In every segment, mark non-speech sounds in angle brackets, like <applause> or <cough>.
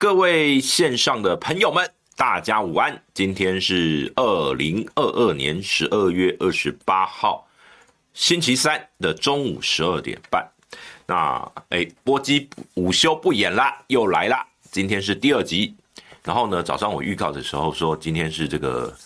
各位线上的朋友们，大家午安。今天是二零二二年十二月二十八号，星期三的中午十二点半。那哎，波基午休不演啦，又来啦。今天是第二集。然后呢，早上我预告的时候说，今天是这个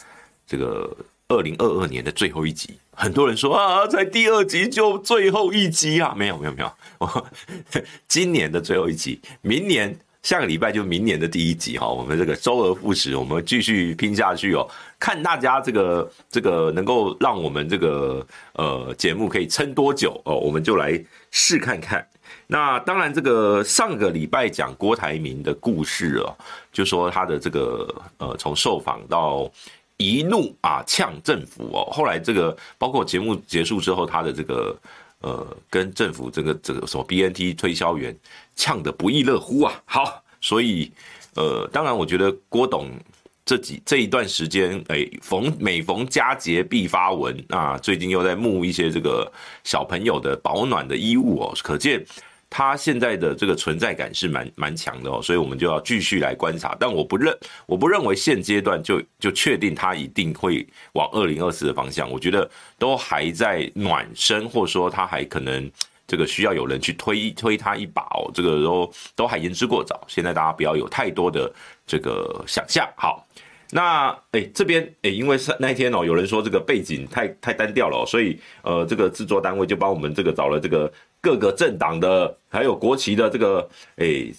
这个二零二二年的最后一集。很多人说啊，才第二集就最后一集啊？没有没有没有，我 <laughs> 今年的最后一集，明年。下个礼拜就明年的第一集哈，我们这个周而复始，我们继续拼下去哦。看大家这个这个能够让我们这个呃节目可以撑多久哦，我们就来试看看。那当然，这个上个礼拜讲郭台铭的故事哦，就说他的这个呃从受访到一怒啊呛政府哦，后来这个包括节目结束之后，他的这个。呃，跟政府这个这个什么 BNT 推销员呛得不亦乐乎啊！好，所以呃，当然我觉得郭董这几这一段时间，哎，逢每逢佳节必发文啊，最近又在募一些这个小朋友的保暖的衣物哦，可见。他现在的这个存在感是蛮蛮强的哦，所以我们就要继续来观察。但我不认，我不认为现阶段就就确定他一定会往二零二四的方向。我觉得都还在暖身，或者说他还可能这个需要有人去推推他一把哦。这个都都还言之过早。现在大家不要有太多的这个想象。好，那哎这边哎，因为是那天哦，有人说这个背景太太单调了，所以呃这个制作单位就帮我们这个找了这个。各个政党的，还有国旗的这个，哎、欸，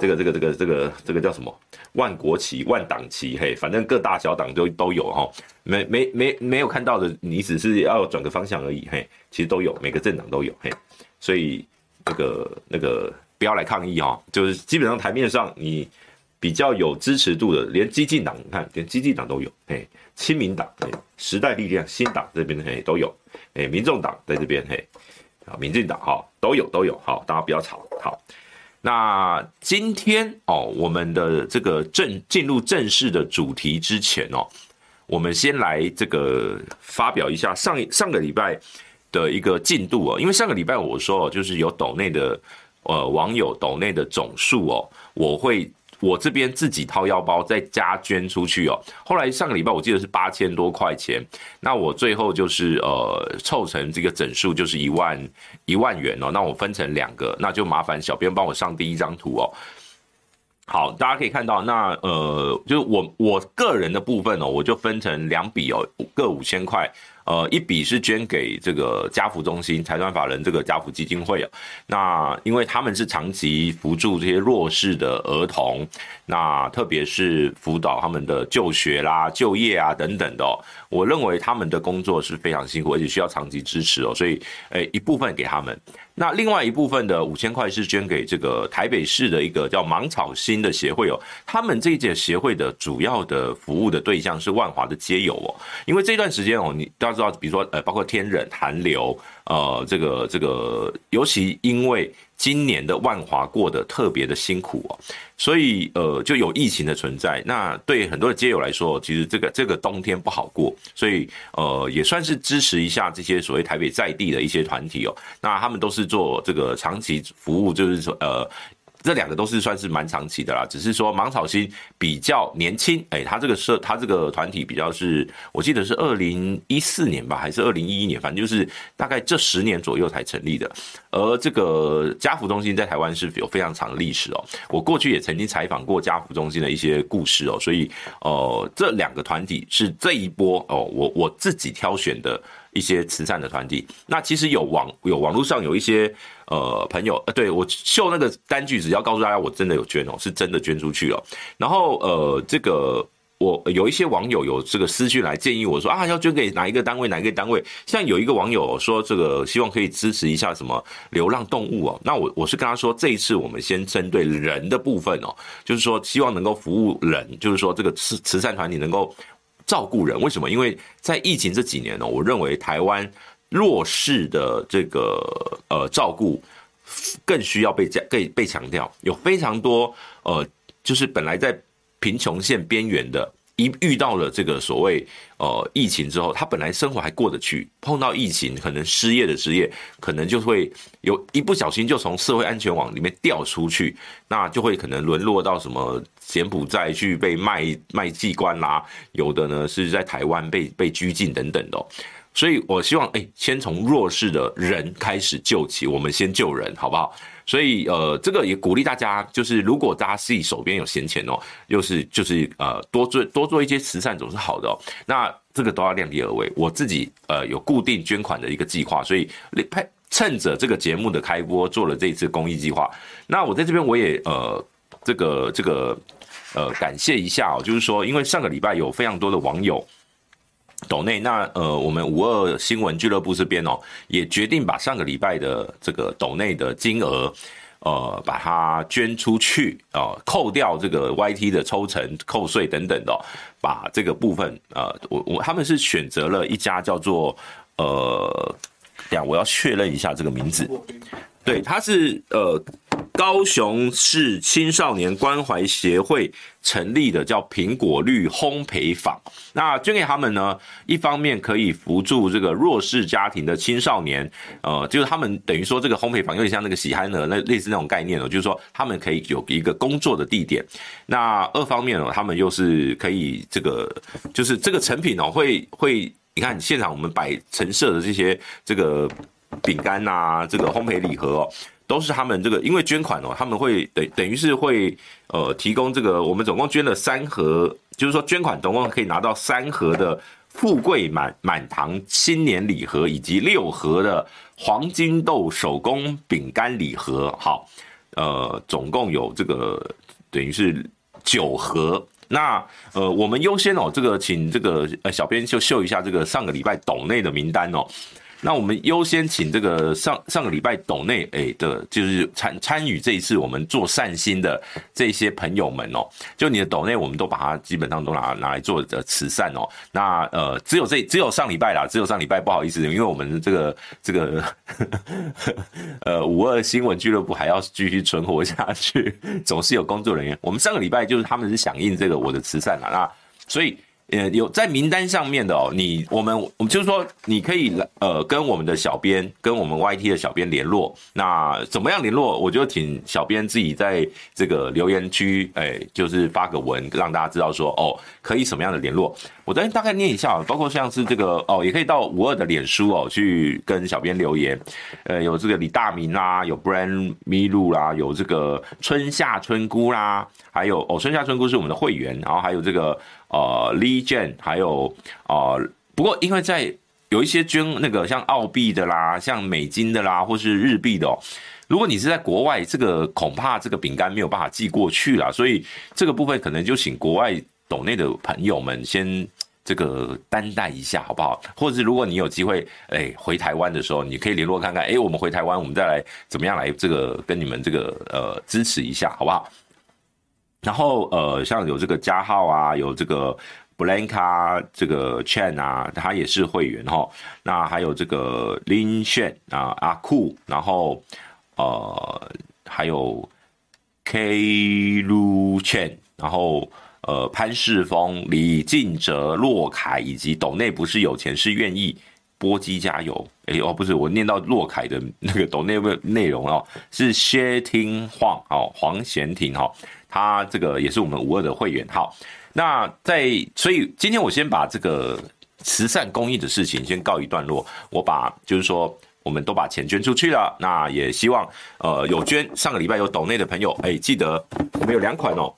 这个这个这个这个这个叫什么？万国旗、万党旗，嘿，反正各大小党都都有哈。没没没没有看到的，你只是要转个方向而已，嘿，其实都有，每个政党都有，嘿。所以这个那个不要来抗议哈，就是基本上台面上你比较有支持度的，连激进党，你看连激进党都有，嘿，亲民党、嘿，时代力量、新党这边嘿都有，哎，民众党在这边嘿。啊，民进党哈都有都有，好，大家不要吵。好，那今天哦，我们的这个正进入正式的主题之前哦，我们先来这个发表一下上上个礼拜的一个进度哦，因为上个礼拜我说哦，就是有斗内的呃网友斗内的总数哦，我会。我这边自己掏腰包再加捐出去哦。后来上个礼拜我记得是八千多块钱，那我最后就是呃凑成这个整数就是一万一万元哦。那我分成两个，那就麻烦小编帮我上第一张图哦。好，大家可以看到，那呃就是我我个人的部分哦，我就分成两笔哦，各五千块。呃，一笔是捐给这个家扶中心财团法人这个家扶基金会啊，那因为他们是长期扶助这些弱势的儿童，那特别是辅导他们的就学啦、就业啊等等的，我认为他们的工作是非常辛苦，而且需要长期支持哦，所以诶一部分给他们，那另外一部分的五千块是捐给这个台北市的一个叫芒草心的协会哦，他们这一届协会的主要的服务的对象是万华的街友哦，因为这段时间哦，你大家知道，比如说，呃，包括天冷寒流，呃，这个这个，尤其因为今年的万华过得特别的辛苦哦，所以呃，就有疫情的存在。那对很多的街友来说，其实这个这个冬天不好过，所以呃，也算是支持一下这些所谓台北在地的一些团体哦。那他们都是做这个长期服务，就是说呃。这两个都是算是蛮长期的啦，只是说芒草心比较年轻，哎，他这个社他这个团体比较是，我记得是二零一四年吧，还是二零一一年，反正就是大概这十年左右才成立的。而这个家福中心在台湾是有非常长的历史哦，我过去也曾经采访过家福中心的一些故事哦，所以呃，这两个团体是这一波哦，我我自己挑选的。一些慈善的团体，那其实有网有网络上有一些呃朋友，呃，对我秀那个单据，只要告诉大家我真的有捐哦，是真的捐出去了。然后呃，这个我有一些网友有这个私讯来建议我说啊，要捐给哪一个单位，哪一个单位？像有一个网友说这个希望可以支持一下什么流浪动物哦，那我我是跟他说，这一次我们先针对人的部分哦，就是说希望能够服务人，就是说这个慈慈善团体能够。照顾人，为什么？因为在疫情这几年呢，我认为台湾弱势的这个呃照顾更需要被讲、被被强调。有非常多呃，就是本来在贫穷线边缘的一遇到了这个所谓呃疫情之后，他本来生活还过得去，碰到疫情可能失业的职业，可能就会有一不小心就从社会安全网里面掉出去，那就会可能沦落到什么柬埔寨去被卖卖器官啦，有的呢是在台湾被被拘禁等等的。所以我希望哎，先从弱势的人开始救起，我们先救人，好不好？所以，呃，这个也鼓励大家，就是如果大家自己手边有闲钱哦，又是就是呃，多做多做一些慈善总是好的哦。那这个都要量力而为。我自己呃有固定捐款的一个计划，所以趁着这个节目的开播，做了这一次公益计划。那我在这边我也呃这个这个呃感谢一下哦，就是说，因为上个礼拜有非常多的网友。斗内那呃，我们五二新闻俱乐部这边哦，也决定把上个礼拜的这个斗内的金额，呃，把它捐出去啊、呃，扣掉这个 YT 的抽成、扣税等等的、把这个部分呃，我我他们是选择了一家叫做呃，等下我要确认一下这个名字，对，他是呃。高雄市青少年关怀协会成立的叫苹果绿烘焙坊，那捐给他们呢，一方面可以扶助这个弱势家庭的青少年，呃，就是他们等于说这个烘焙坊有点像那个喜憨儿那类似那种概念哦，就是说他们可以有一个工作的地点。那二方面哦，他们又是可以这个，就是这个成品哦，会会，你看现场我们摆陈设的这些这个饼干呐，这个烘焙礼盒哦。都是他们这个，因为捐款哦，他们会等等于是会呃提供这个，我们总共捐了三盒，就是说捐款总共可以拿到三盒的富贵满满堂新年礼盒，以及六盒的黄金豆手工饼干礼盒。好，呃，总共有这个等于是九盒。那呃，我们优先哦，这个请这个呃小编就秀一下这个上个礼拜斗内的名单哦。那我们优先请这个上上个礼拜斗内诶的，就是参参与这一次我们做善心的这些朋友们哦，就你的斗内，我们都把它基本上都拿拿来做的慈善哦。那呃，只有这只有上礼拜啦，只有上礼拜不好意思，因为我们这个这个 <laughs> 呃五二新闻俱乐部还要继续存活下去，总是有工作人员。我们上个礼拜就是他们是响应这个我的慈善啦，那所以。呃，有在名单上面的哦，你我们我们就是说，你可以来呃跟我们的小编，跟我们 YT 的小编联络。那怎么样联络？我就请小编自己在这个留言区，哎，就是发个文，让大家知道说哦，可以什么样的联络。我再大概念一下，包括像是这个哦，也可以到五二的脸书哦去跟小编留言。呃，有这个李大明啦，有 Brand 麋鹿啦，有这个春夏春姑啦，还有哦，春夏春姑是我们的会员，然后还有这个。呃，Lee Jane，还有呃，不过因为在有一些捐那个像澳币的啦，像美金的啦，或是日币的哦，如果你是在国外，这个恐怕这个饼干没有办法寄过去啦，所以这个部分可能就请国外岛内的朋友们先这个担待一下，好不好？或者是如果你有机会哎回台湾的时候，你可以联络看看，哎，我们回台湾，我们再来怎么样来这个跟你们这个呃支持一下，好不好？然后呃，像有这个加号啊，有这个 Blanca 这个 Chen 啊，他也是会员哈。那还有这个林炫啊，阿酷，然后呃还有 K Lu Chen，然后呃潘世峰、李进哲、洛凯以及斗内不是有钱是愿意波基加油。哎哦，不是我念到洛凯的那个斗内内容哦，是谢廷晃哦，黄贤廷哈。他这个也是我们五二的会员，好，那在所以今天我先把这个慈善公益的事情先告一段落，我把就是说我们都把钱捐出去了，那也希望呃有捐上个礼拜有斗内的朋友，哎，记得我们有两款哦，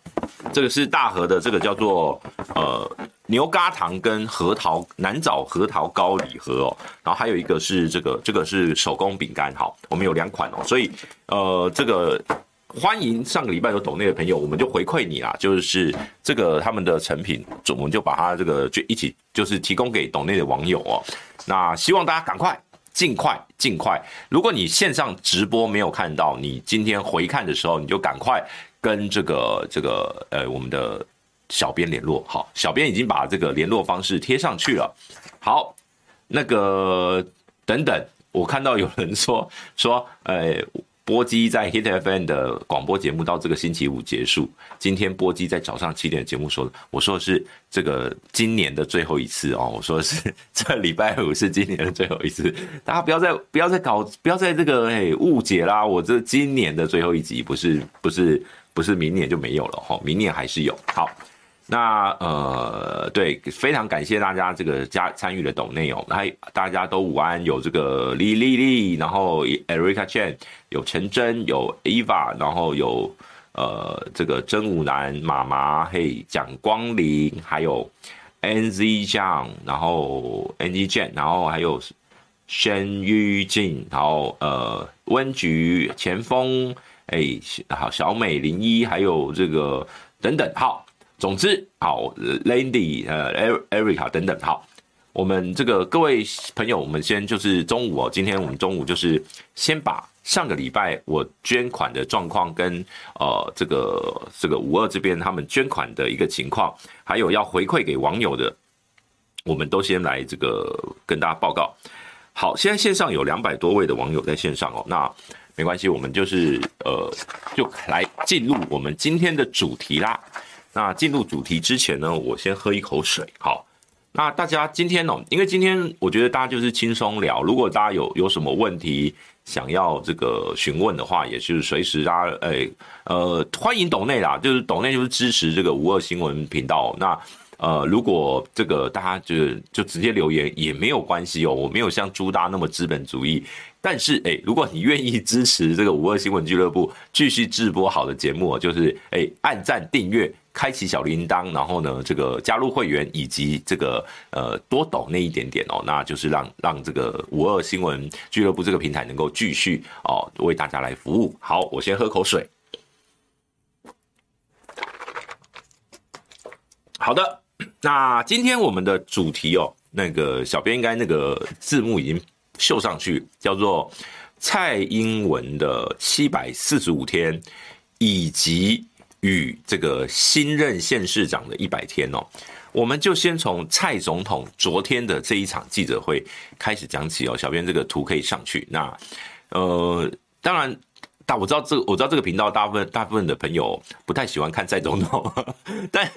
这个是大盒的，这个叫做呃牛轧糖跟核桃南枣核桃糕礼盒哦，然后还有一个是这个这个是手工饼干，好，我们有两款哦，所以呃这个。欢迎上个礼拜有斗内的朋友，我们就回馈你啦，就是这个他们的成品，我们就把它这个就一起就是提供给斗内的网友哦。那希望大家赶快、尽快、尽快。如果你线上直播没有看到，你今天回看的时候，你就赶快跟这个这个呃我们的小编联络。好，小编已经把这个联络方式贴上去了。好，那个等等，我看到有人说说，呃。波基在 Hit FM 的广播节目到这个星期五结束。今天波基在早上七点的节目说的，我说的是这个今年的最后一次哦，我说的是 <laughs> 这礼拜五是今年的最后一次，大家不要再不要再搞不要再这个哎误解啦，我这今年的最后一集不是不是不是明年就没有了哈，明年还是有好。那呃，对，非常感谢大家这个加参与的抖内哦，还大家都午安，有这个李丽丽，然后 Erica Chen，有陈真，有 Eva，然后有呃这个真武男妈妈，嘿，蒋光临，还有 NZ 酱然后 NZ Jen，然后还有申玉静，然后呃温菊前锋，哎，好小美零一，还有这个等等，好。总之，好，Landy，呃，Erica 等等，好，我们这个各位朋友，我们先就是中午哦，今天我们中午就是先把上个礼拜我捐款的状况跟呃这个这个五二这边他们捐款的一个情况，还有要回馈给网友的，我们都先来这个跟大家报告。好，现在线上有两百多位的网友在线上哦，那没关系，我们就是呃就来进入我们今天的主题啦。那进入主题之前呢，我先喝一口水。好，那大家今天哦，因为今天我觉得大家就是轻松聊。如果大家有有什么问题想要这个询问的话，也是随时大家诶呃欢迎董内啦，就是董内就是支持这个五二新闻频道。那呃如果这个大家就是就直接留言也没有关系哦，我没有像朱大那么资本主义。但是诶如果你愿意支持这个五二新闻俱乐部继续制播好的节目，就是诶按赞订阅。开启小铃铛，然后呢，这个加入会员以及这个呃多抖那一点点哦，那就是让让这个五二新闻俱乐部这个平台能够继续哦为大家来服务。好，我先喝口水。好的，那今天我们的主题哦，那个小编应该那个字幕已经秀上去，叫做蔡英文的七百四十五天以及。与这个新任县市长的一百天哦，我们就先从蔡总统昨天的这一场记者会开始讲起哦。小编这个图可以上去。那呃，当然，但我知道这个，我知道这个频道大部分大部分的朋友不太喜欢看蔡总统，<laughs> 但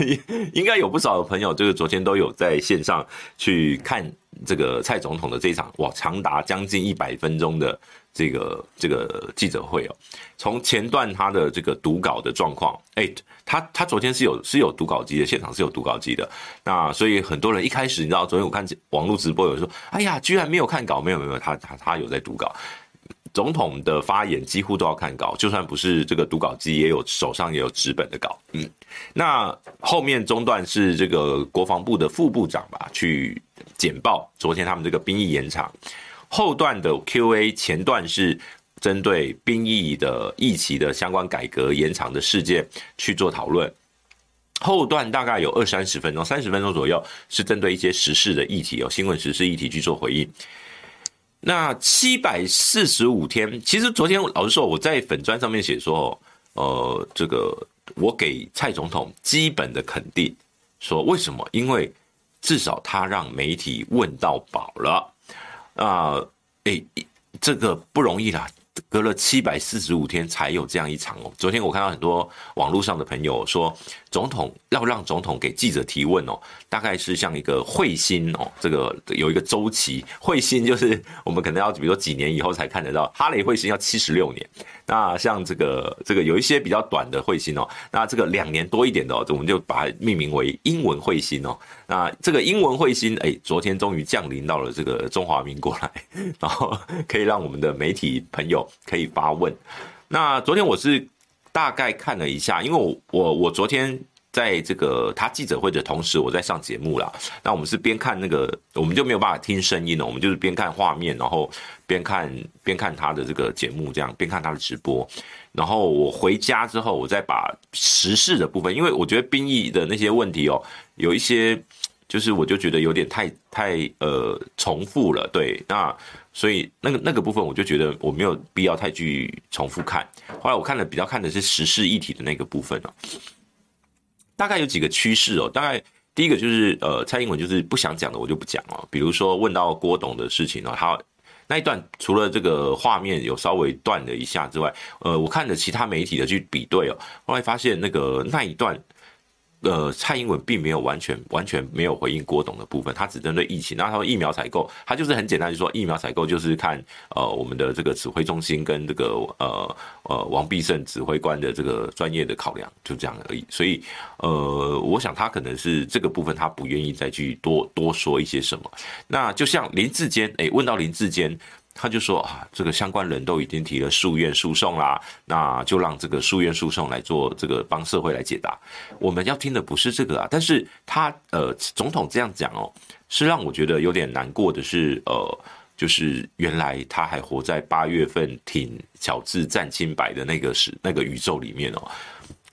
应该有不少的朋友，这个昨天都有在线上去看这个蔡总统的这一场哇，长达将近一百分钟的。这个这个记者会哦，从前段他的这个读稿的状况，哎，他他昨天是有是有读稿机的，现场是有读稿机的。那所以很多人一开始你知道，昨天我看网络直播有人说，哎呀，居然没有看稿，没有没有，他他他有在读稿。总统的发言几乎都要看稿，就算不是这个读稿机，也有手上也有纸本的稿。嗯，那后面中段是这个国防部的副部长吧，去简报昨天他们这个兵役延长。后段的 Q&A，前段是针对兵役的役期的相关改革延长的事件去做讨论。后段大概有二三十分钟，三十分钟左右是针对一些时事的议题哦，新闻时事议题去做回应。那七百四十五天，其实昨天老实说，我在粉专上面写说，呃，这个我给蔡总统基本的肯定，说为什么？因为至少他让媒体问到饱了。啊，诶、这个不容易啦，隔了七百四十五天才有这样一场哦。昨天我看到很多网络上的朋友说，总统要让总统给记者提问哦，大概是像一个彗星哦，这个有一个周期，彗星就是我们可能要比如说几年以后才看得到，哈雷彗星要七十六年。那像这个这个有一些比较短的彗星哦，那这个两年多一点的哦，我们就把它命名为英文彗星哦。那这个英文彗星哎，昨天终于降临到了这个中华民国来，<laughs> 然后可以让我们的媒体朋友可以发问。那昨天我是大概看了一下，因为我我我昨天。在这个他记者会的同时，我在上节目啦。那我们是边看那个，我们就没有办法听声音了。我们就是边看画面，然后边看边看他的这个节目，这样边看他的直播。然后我回家之后，我再把时事的部分，因为我觉得兵役的那些问题哦，有一些就是我就觉得有点太太呃重复了。对，那所以那个那个部分，我就觉得我没有必要太去重复看。后来我看了比较看的是时事议题的那个部分哦。大概有几个趋势哦，大概第一个就是呃，蔡英文就是不想讲的我就不讲哦，比如说问到郭董的事情哦，他那一段除了这个画面有稍微断了一下之外，呃，我看了其他媒体的去比对哦，后来发现那个那一段。呃，蔡英文并没有完全完全没有回应郭董的部分，他只针对疫情。那他说疫苗采购，他就是很简单，就说疫苗采购就是看呃我们的这个指挥中心跟这个呃呃王必胜指挥官的这个专业的考量，就这样而已。所以呃，我想他可能是这个部分他不愿意再去多多说一些什么。那就像林志坚，哎，问到林志坚。他就说啊，这个相关人都已经提了诉愿诉讼啦，那就让这个诉愿诉讼来做这个帮社会来解答。我们要听的不是这个啊，但是他呃，总统这样讲哦，是让我觉得有点难过的是，呃，就是原来他还活在八月份挺乔治占清白的那个时那个宇宙里面哦。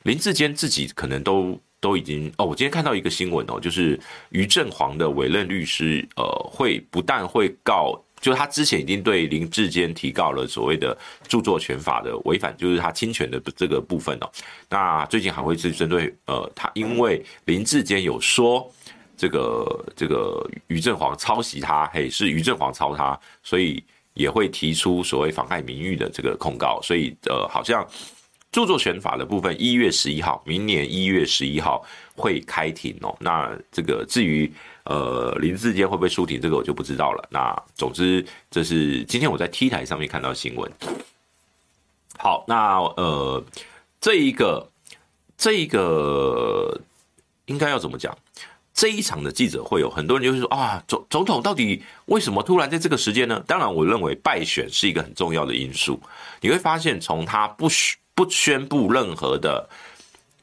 林志坚自己可能都都已经哦，我今天看到一个新闻哦，就是于正煌的委任律师呃，会不但会告。就他之前已经对林志坚提告了所谓的著作权法的违反，就是他侵权的这个部分哦。那最近还会是针对呃，他因为林志坚有说这个这个于正煌抄袭他，嘿，是于正煌抄他，所以也会提出所谓妨害名誉的这个控告。所以呃，好像著作权法的部分一月十一号，明年一月十一号会开庭哦。那这个至于。呃，林志坚会不会出庭？这个我就不知道了。那总之，这是今天我在 T 台上面看到新闻。好，那呃，这一个这一个应该要怎么讲？这一场的记者会有很多人就是说啊，总总统到底为什么突然在这个时间呢？当然，我认为败选是一个很重要的因素。你会发现，从他不不宣布任何的。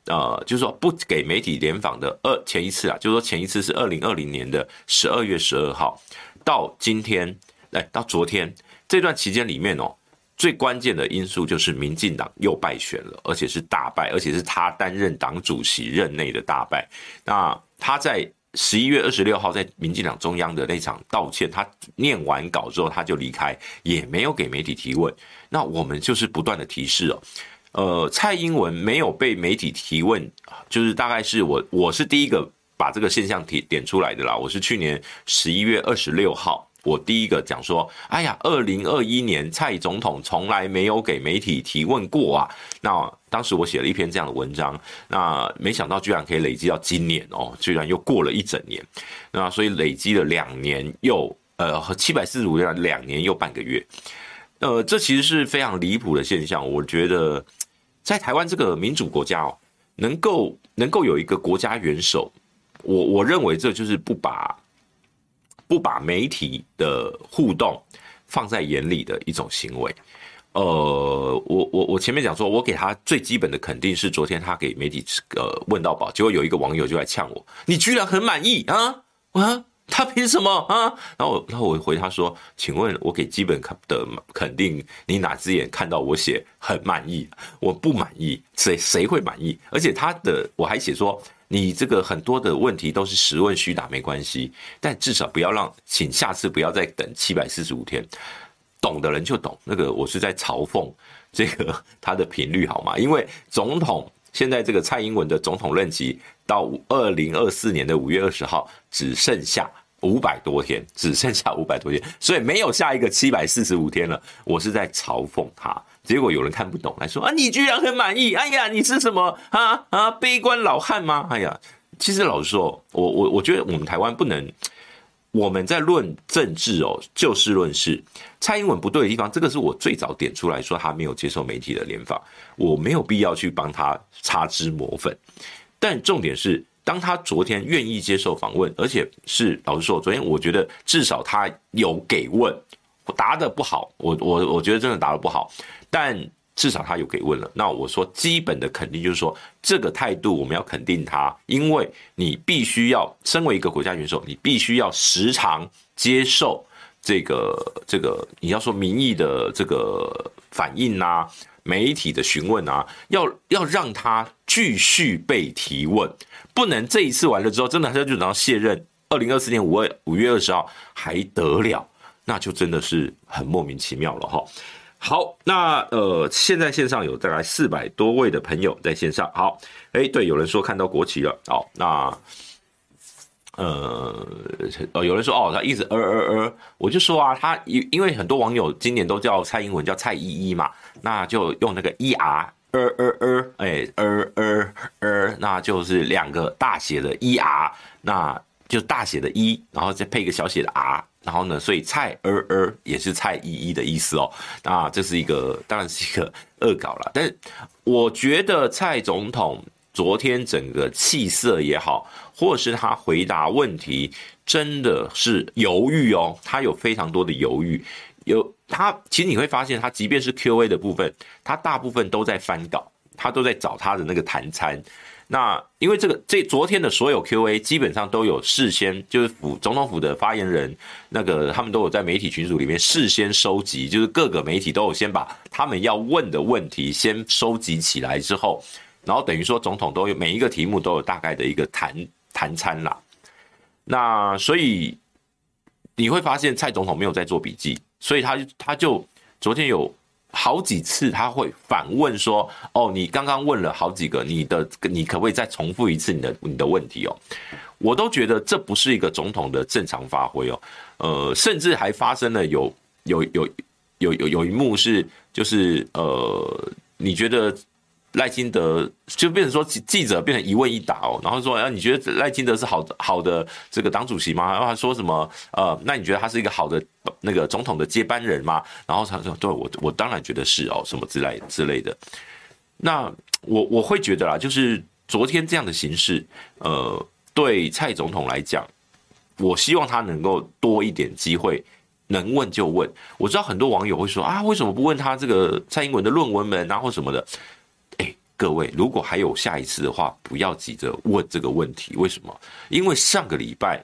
呃，就是说不给媒体联访的二前一次啊，就是说前一次是二零二零年的十二月十二号，到今天，来到昨天这段期间里面哦，最关键的因素就是民进党又败选了，而且是大败，而且是他担任党主席任内的大败。那他在十一月二十六号在民进党中央的那场道歉，他念完稿之后他就离开，也没有给媒体提问。那我们就是不断的提示哦。呃，蔡英文没有被媒体提问，就是大概是我我是第一个把这个现象提点出来的啦。我是去年十一月二十六号，我第一个讲说，哎呀，二零二一年蔡总统从来没有给媒体提问过啊。那当时我写了一篇这样的文章，那没想到居然可以累积到今年哦，居然又过了一整年，那所以累积了两年又呃七百四十五天，两年又半个月，呃，这其实是非常离谱的现象，我觉得。在台湾这个民主国家哦，能够能够有一个国家元首，我我认为这就是不把不把媒体的互动放在眼里的一种行为。呃，我我我前面讲说，我给他最基本的肯定是昨天他给媒体呃问到宝，结果有一个网友就来呛我，你居然很满意啊啊！他凭什么啊？然后我，然后我回他说：“请问，我给基本的肯定，你哪只眼看到我写很满意？我不满意，谁谁会满意？而且他的我还写说，你这个很多的问题都是实问虚答，没关系，但至少不要让，请下次不要再等七百四十五天。懂的人就懂，那个我是在嘲讽这个他的频率好吗？因为总统。”现在这个蔡英文的总统任期到二零二四年的五月二十号只剩下五百多天，只剩下五百多天，所以没有下一个七百四十五天了。我是在嘲讽他，结果有人看不懂，来说啊，你居然很满意？哎呀，你是什么啊啊悲观老汉吗？哎呀，其实老实说，我我我觉得我们台湾不能。我们在论政治哦，就事论事。蔡英文不对的地方，这个是我最早点出来说他没有接受媒体的联访，我没有必要去帮他擦脂抹粉。但重点是，当他昨天愿意接受访问，而且是老实说，昨天我觉得至少他有给问，答得不好，我我我觉得真的答得不好，但。至少他有给问了，那我说基本的肯定就是说，这个态度我们要肯定他，因为你必须要身为一个国家元首，你必须要时常接受这个这个你要说民意的这个反应啊，媒体的询问啊，要要让他继续被提问，不能这一次完了之后，真的他就等到卸任，二零二四年五月五月二十号还得了，那就真的是很莫名其妙了哈。好，那呃，现在线上有大概四百多位的朋友在线上。好，哎，对，有人说看到国旗了。好，那呃，呃，有人说哦，他一直呃呃呃，我就说啊，他因因为很多网友今年都叫蔡英文叫蔡依依嘛，那就用那个 E R 呃呃呃，哎呃呃呃，那就是两个大写的 E R，那就大写的 E，然后再配一个小写的 R，然后呢，所以蔡呃呃也是蔡依依的意思哦，那这是一个当然是一个恶搞了，但是我觉得蔡总统。昨天整个气色也好，或是他回答问题，真的是犹豫哦，他有非常多的犹豫。有他，其实你会发现，他即便是 Q&A 的部分，他大部分都在翻稿，他都在找他的那个谈餐。那因为这个这昨天的所有 Q&A 基本上都有事先，就是府总统府的发言人，那个他们都有在媒体群组里面事先收集，就是各个媒体都有先把他们要问的问题先收集起来之后。然后等于说，总统都有每一个题目都有大概的一个谈谈餐啦。那所以你会发现，蔡总统没有在做笔记，所以他他就昨天有好几次他会反问说：“哦，你刚刚问了好几个，你的你可不可以再重复一次你的你的问题哦？”我都觉得这不是一个总统的正常发挥哦。呃，甚至还发生了有有有有有有一幕是就是呃，你觉得？赖清德就变成说记者变成一问一答哦，然后说啊，你觉得赖清德是好好的这个党主席吗？然后他说什么呃，那你觉得他是一个好的那个总统的接班人吗？然后他说对我我当然觉得是哦，什么之类之类的。那我我会觉得啦，就是昨天这样的形式，呃，对蔡总统来讲，我希望他能够多一点机会，能问就问。我知道很多网友会说啊，为什么不问他这个蔡英文的论文门啊或什么的？各位，如果还有下一次的话，不要急着问这个问题。为什么？因为上个礼拜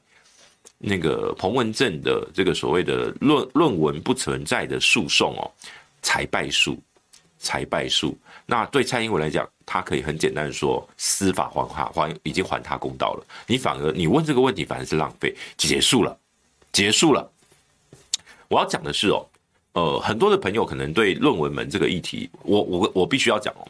那个彭文正的这个所谓的论论文不存在的诉讼哦，才败诉，才败诉。那对蔡英文来讲，他可以很简单的说，司法还他还已经还他公道了。你反而你问这个问题，反而是浪费。结束了，结束了。我要讲的是哦，呃，很多的朋友可能对论文门这个议题，我我我必须要讲哦。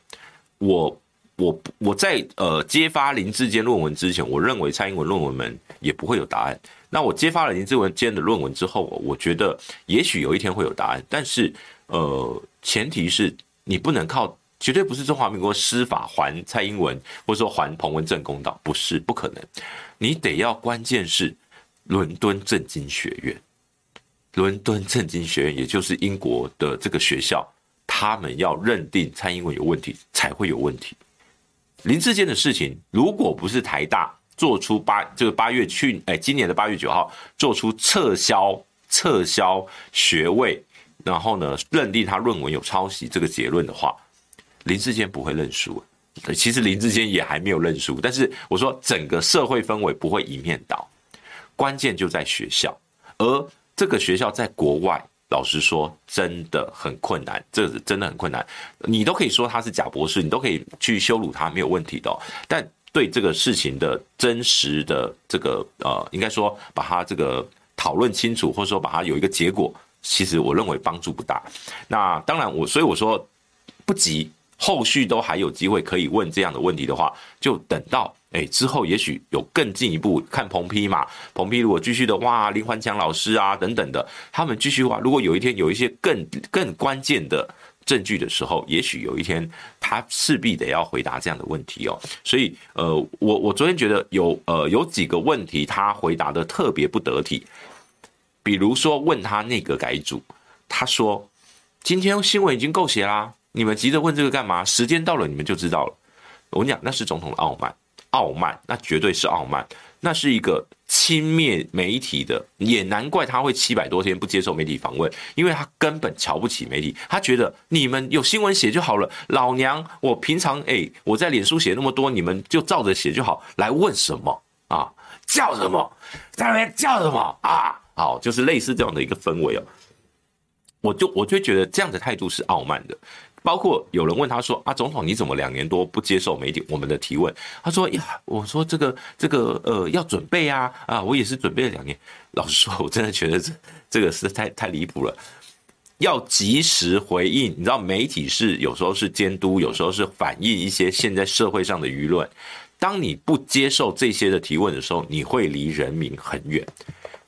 我我我在呃揭发林志坚论文之前，我认为蔡英文论文们也不会有答案。那我揭发了林志文坚的论文之后，我觉得也许有一天会有答案。但是呃，前提是你不能靠，绝对不是中华民国司法还蔡英文，或者说还彭文正公道，不是不可能。你得要关键是伦敦政经学院，伦敦政经学院也就是英国的这个学校。他们要认定蔡英文有问题，才会有问题。林志坚的事情，如果不是台大做出八这个八月去哎，今年的八月九号做出撤销撤销学位，然后呢认定他论文有抄袭这个结论的话，林志坚不会认输。其实林志坚也还没有认输，但是我说整个社会氛围不会一面倒，关键就在学校，而这个学校在国外。老实说，真的很困难，这真的很困难。你都可以说他是假博士，你都可以去羞辱他，没有问题的。但对这个事情的真实的这个呃，应该说把它这个讨论清楚，或者说把它有一个结果，其实我认为帮助不大。那当然，我所以我说不急，后续都还有机会可以问这样的问题的话，就等到。哎，之后也许有更进一步看彭批嘛？彭批如果继续的哇，林环强老师啊等等的，他们继续话，如果有一天有一些更更关键的证据的时候，也许有一天他势必得要回答这样的问题哦。所以，呃，我我昨天觉得有呃有几个问题他回答的特别不得体，比如说问他那个改组，他说今天新闻已经够写啦，你们急着问这个干嘛？时间到了你们就知道了。我跟你讲，那是总统的傲慢。傲慢，那绝对是傲慢，那是一个轻蔑媒体的，也难怪他会七百多天不接受媒体访问，因为他根本瞧不起媒体，他觉得你们有新闻写就好了，老娘我平常哎、欸、我在脸书写那么多，你们就照着写就好，来问什么啊？叫什么？在那边叫什么啊？好，就是类似这样的一个氛围哦，我就我就觉得这样的态度是傲慢的。包括有人问他说：“啊，总统你怎么两年多不接受媒体我们的提问？”他说：“呀，我说这个这个呃要准备啊啊，我也是准备了两年。老实说，我真的觉得这这个是太太离谱了。要及时回应，你知道媒体是有时候是监督，有时候是反映一些现在社会上的舆论。当你不接受这些的提问的时候，你会离人民很远。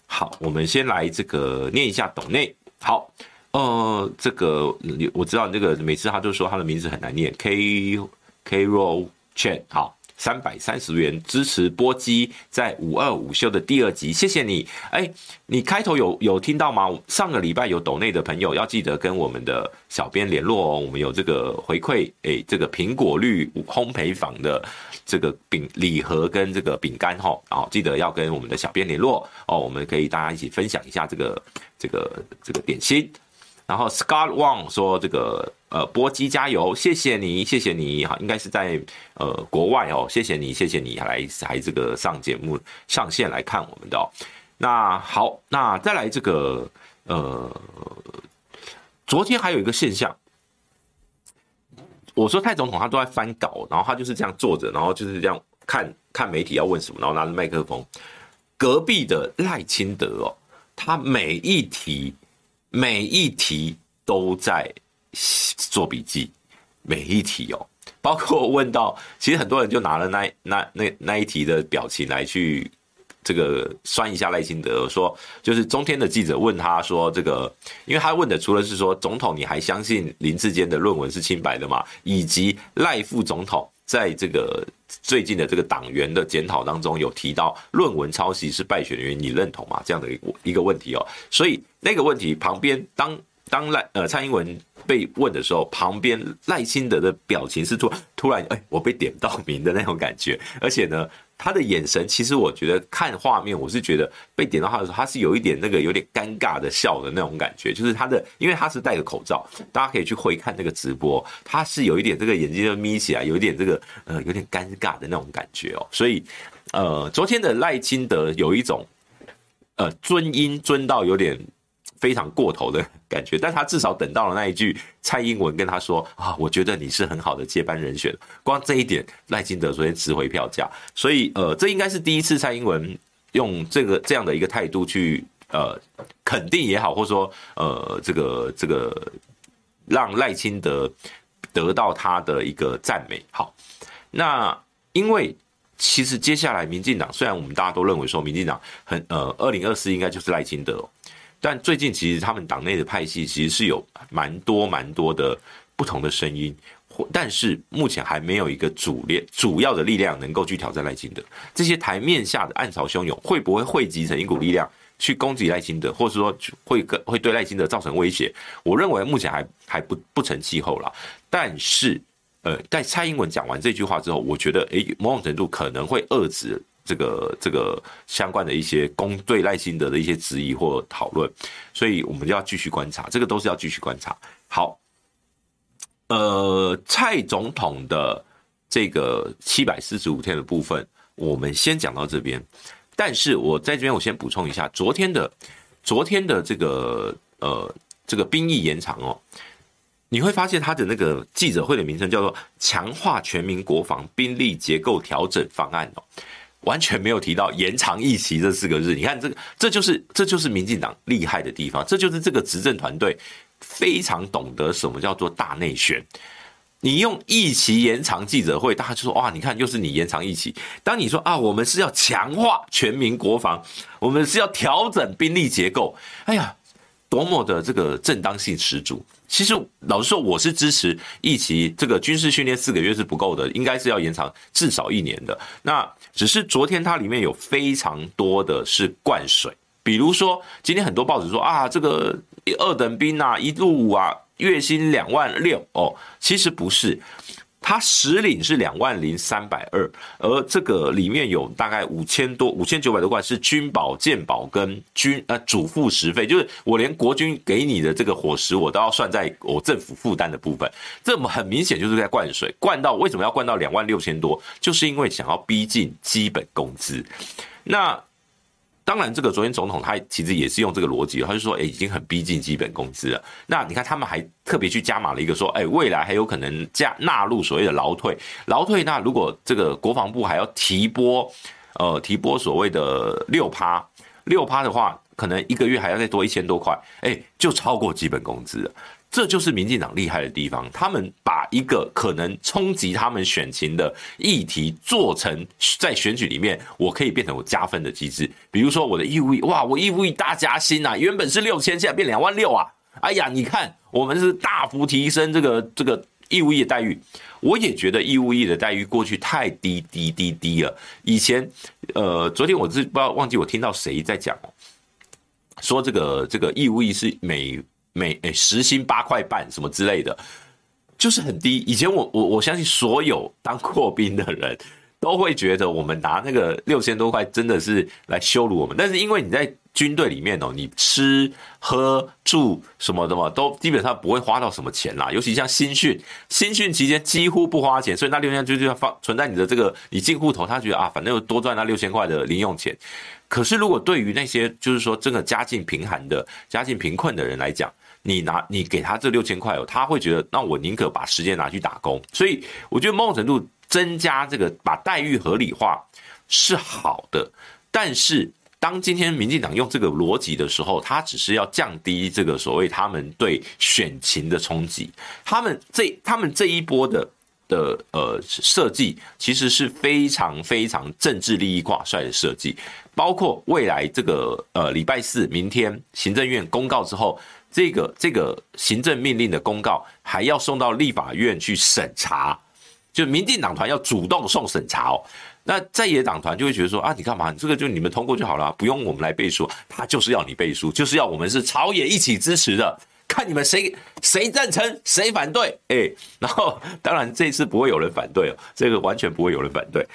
好，我们先来这个念一下董内。好，呃，这个我知道那个每次他都说他的名字很难念，K K Roll Chen。好。三百三十元支持播机在五二五休的第二集，谢谢你。哎，你开头有有听到吗？上个礼拜有抖内的朋友要记得跟我们的小编联络哦。我们有这个回馈，哎，这个苹果绿烘焙坊的这个饼礼盒跟这个饼干哈，好，记得要跟我们的小编联络哦。我们可以大家一起分享一下这个这个这个点心。然后 Scott Wang 说这个。呃，波基加油，谢谢你，谢谢你，哈，应该是在呃国外哦，谢谢你，谢谢你来来这个上节目上线来看我们的哦。那好，那再来这个呃，昨天还有一个现象，我说蔡总统他都在翻稿，然后他就是这样坐着，然后就是这样看看媒体要问什么，然后拿着麦克风。隔壁的赖清德哦，他每一题每一题都在。做笔记，每一题哦，包括我问到，其实很多人就拿了那那那那一题的表情来去这个算一下赖清德，说就是中天的记者问他说这个，因为他问的除了是说总统你还相信林志坚的论文是清白的嘛？以及赖副总统在这个最近的这个党员的检讨当中有提到论文抄袭是败选原因，你认同吗？这样的一个一个问题哦，所以那个问题旁边当当赖呃蔡英文。被问的时候，旁边赖清德的表情是突突然，哎，我被点到名的那种感觉，而且呢，他的眼神，其实我觉得看画面，我是觉得被点到他的时候，他是有一点那个有点尴尬的笑的那种感觉，就是他的，因为他是戴着口罩，大家可以去回看那个直播，他是有一点这个眼睛就眯起来，有一点这个呃有点尴尬的那种感觉哦，所以呃，昨天的赖清德有一种呃尊音尊到有点。非常过头的感觉，但他至少等到了那一句蔡英文跟他说啊，我觉得你是很好的接班人选。光这一点，赖清德昨天值回票价。所以呃，这应该是第一次蔡英文用这个这样的一个态度去呃肯定也好，或者说呃这个这个让赖清德得到他的一个赞美。好，那因为其实接下来民进党虽然我们大家都认为说民进党很呃二零二四应该就是赖清德哦。但最近其实他们党内的派系其实是有蛮多蛮多的不同的声音，但是目前还没有一个主力主要的力量能够去挑战赖清德。这些台面下的暗潮汹涌，会不会汇集成一股力量去攻击赖清德，或者说会跟会对赖清德造成威胁？我认为目前还还不不成气候了。但是，呃，在蔡英文讲完这句话之后，我觉得，诶，某种程度可能会遏制。这个这个相关的一些公对赖清德的一些质疑或讨论，所以我们就要继续观察，这个都是要继续观察。好，呃，蔡总统的这个七百四十五天的部分，我们先讲到这边。但是我在这边我先补充一下，昨天的昨天的这个呃这个兵役延长哦，你会发现他的那个记者会的名称叫做“强化全民国防兵力结构调整方案”哦。完全没有提到延长役期这四个日，你看这个，这就是这就是民进党厉害的地方，这就是这个执政团队非常懂得什么叫做大内宣。你用役期延长记者会，大家就说哇，你看又是你延长役期。当你说啊，我们是要强化全民国防，我们是要调整兵力结构，哎呀。多么的这个正当性十足！其实老实说，我是支持役期这个军事训练四个月是不够的，应该是要延长至少一年的。那只是昨天它里面有非常多的是灌水，比如说今天很多报纸说啊，这个二等兵啊，一路啊，月薪两万六哦，其实不是。他实领是两万零三百二，而这个里面有大概五千多、五千九百多块是军保、健保跟军呃主副食费，就是我连国军给你的这个伙食，我都要算在我政府负担的部分。这么很明显就是在灌水，灌到为什么要灌到两万六千多？就是因为想要逼近基本工资。那。当然，这个昨天总统他其实也是用这个逻辑，他就说，哎，已经很逼近基本工资了。那你看，他们还特别去加码了一个说，哎，未来还有可能加纳入所谓的劳退。劳退，那如果这个国防部还要提拨，呃，提拨所谓的六趴，六趴的话，可能一个月还要再多一千多块，哎，就超过基本工资了。这就是民进党厉害的地方，他们把一个可能冲击他们选情的议题做成在选举里面，我可以变成我加分的机制。比如说我的义务役，哇，我义务役大加薪啊，原本是六千，现在变两万六啊！哎呀，你看我们是大幅提升这个这个义务役的待遇。我也觉得义务役的待遇过去太低低低低了。以前，呃，昨天我是不知道忘记我听到谁在讲，说这个这个义务役是每。每诶时薪八块半什么之类的，就是很低。以前我我我相信所有当过兵的人都会觉得我们拿那个六千多块真的是来羞辱我们。但是因为你在军队里面哦，你吃喝住什么的嘛，都基本上不会花到什么钱啦。尤其像新训，新训期间几乎不花钱，所以那六千就就要放存在你的这个你进户头，他觉得啊，反正又多赚那六千块的零用钱。可是如果对于那些就是说真的家境贫寒的、家境贫困的人来讲，你拿你给他这六千块哦，他会觉得，那我宁可把时间拿去打工。所以我觉得某种程度增加这个把待遇合理化是好的，但是当今天民进党用这个逻辑的时候，他只是要降低这个所谓他们对选情的冲击。他们这他们这一波的的呃设计，其实是非常非常政治利益挂帅的设计，包括未来这个呃礼拜四明天行政院公告之后。这个这个行政命令的公告还要送到立法院去审查，就民进党团要主动送审查哦。那在野党团就会觉得说啊，你干嘛？这个就你们通过就好了，不用我们来背书。他就是要你背书，就是要我们是朝野一起支持的，看你们谁谁赞成谁反对。哎，然后 <laughs> 当然这次不会有人反对哦，这个完全不会有人反对。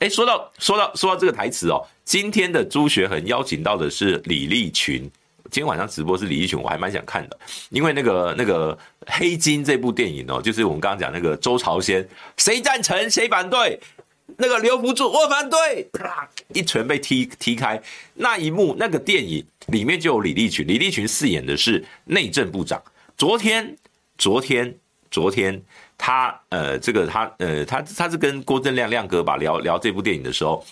哎，说到说到说到这个台词哦，今天的朱学恒邀请到的是李立群。今天晚上直播是李立群，我还蛮想看的，因为那个那个《黑金》这部电影哦，就是我们刚刚讲那个周朝先，谁赞成谁反对，那个留不住我反对，啪，一拳被踢踢开，那一幕那个电影里面就有李立群，李立群饰演的是内政部长。昨天昨天昨天他呃这个他呃他他是跟郭正亮亮哥吧聊聊这部电影的时候。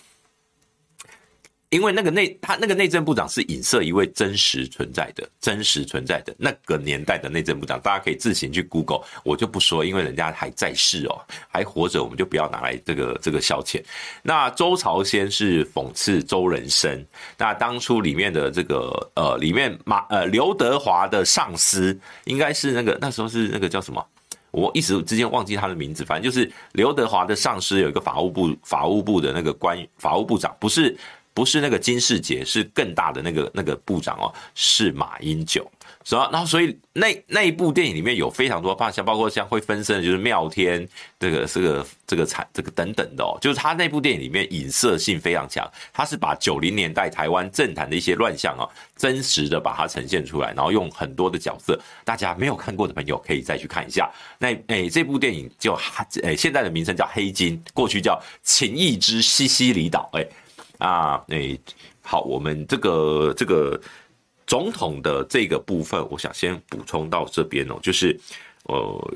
因为那个内他那个内政部长是影射一位真实存在的、真实存在的那个年代的内政部长，大家可以自行去 Google，我就不说，因为人家还在世哦，还活着，我们就不要拿来这个这个消遣。那周朝先是讽刺周人生，那当初里面的这个呃，里面马呃刘德华的上司应该是那个那时候是那个叫什么？我一时之间忘记他的名字，反正就是刘德华的上司有一个法务部法务部的那个官法务部长，不是。不是那个金士杰，是更大的那个那个部长哦，是马英九，是吧？然后所以那那一部电影里面有非常多，像包括像会分身的，就是妙天这个这个这个产这个等等的哦，就是他那部电影里面影射性非常强，他是把九零年代台湾政坛的一些乱象哦，真实的把它呈现出来，然后用很多的角色，大家没有看过的朋友可以再去看一下。那诶这部电影就诶现在的名称叫《黑金》，过去叫《情义之西西里岛》诶。啊，那、欸、好，我们这个这个总统的这个部分，我想先补充到这边哦，就是呃，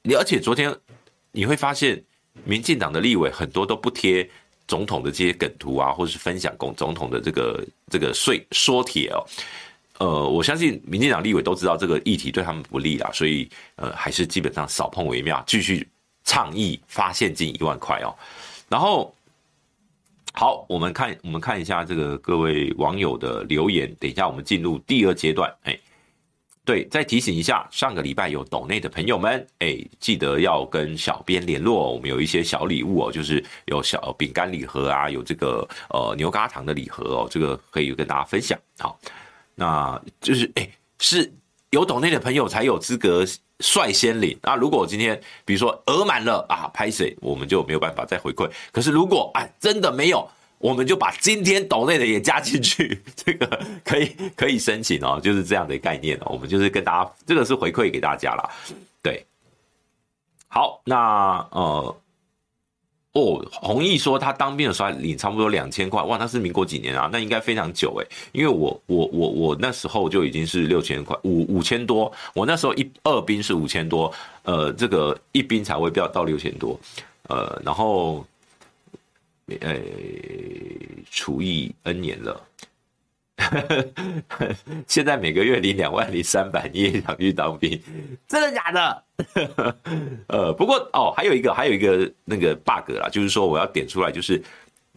你而且昨天你会发现，民进党的立委很多都不贴总统的这些梗图啊，或是分享共总统的这个这个说说帖哦，呃，我相信民进党立委都知道这个议题对他们不利啦，所以呃，还是基本上少碰为妙，继续倡议发现金一万块哦，然后。好，我们看我们看一下这个各位网友的留言。等一下，我们进入第二阶段。哎，对，再提醒一下，上个礼拜有抖内的朋友们，哎，记得要跟小编联络。我们有一些小礼物哦，就是有小饼干礼盒啊，有这个呃牛轧糖的礼盒哦，这个可以跟大家分享。好，那就是哎，是有抖内的朋友才有资格率先领。那如果今天比如说额满了啊，拍水我们就没有办法再回馈。可是如果啊真的没有，我们就把今天岛内的也加进去，<laughs> 这个可以可以申请哦，就是这样的概念哦。我们就是跟大家，这个是回馈给大家了。对，好，那呃，哦，弘毅说他当兵的时候领差不多两千块，哇，那是民国几年啊？那应该非常久诶，因为我我我我那时候就已经是六千块，五五千多，我那时候一二兵是五千多，呃，这个一兵才会飙到六千多，呃，然后。诶，除役 N 年了，<laughs> 现在每个月领两万零三百，你也想去当兵？真的假的？<laughs> 呃，不过哦，还有一个，还有一个那个 bug 啦，就是说我要点出来，就是。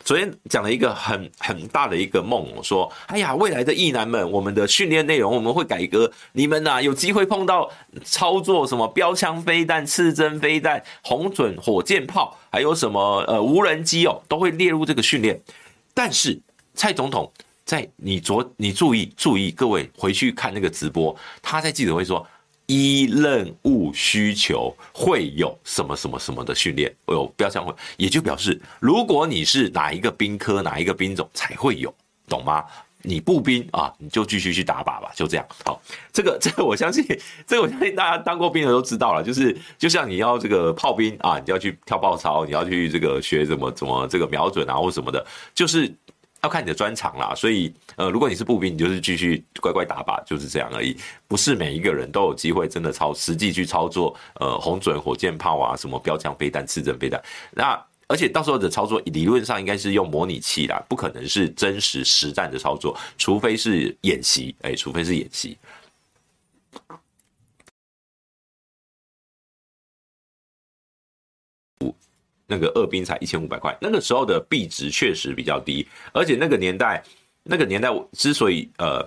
昨天讲了一个很很大的一个梦，我说：“哎呀，未来的役男们，我们的训练内容我们会改革，你们呐、啊、有机会碰到操作什么标枪飞弹、刺针飞弹、红准火箭炮，还有什么呃无人机哦，都会列入这个训练。但是蔡总统在你昨你注意注意，各位回去看那个直播，他在记者会说。”依任务需求会有什么什么什么的训练，有标枪会，也就表示如果你是哪一个兵科哪一个兵种才会有，懂吗？你步兵啊，你就继续去打靶吧，就这样。好，这个这个我相信，这个我相信大家当过兵的都知道了，就是就像你要这个炮兵啊，你要去跳爆操，你要去这个学怎么怎么这个瞄准啊或什么的，就是。要看你的专长啦，所以呃，如果你是步兵，你就是继续乖乖打靶，就是这样而已。不是每一个人都有机会真的操实际去操作呃红准火箭炮啊，什么标枪飞弹、刺针飞弹。那而且到时候的操作理论上应该是用模拟器啦，不可能是真实实战的操作，除非是演习，哎，除非是演习。那个二兵才一千五百块，那个时候的币值确实比较低，而且那个年代，那个年代之所以呃，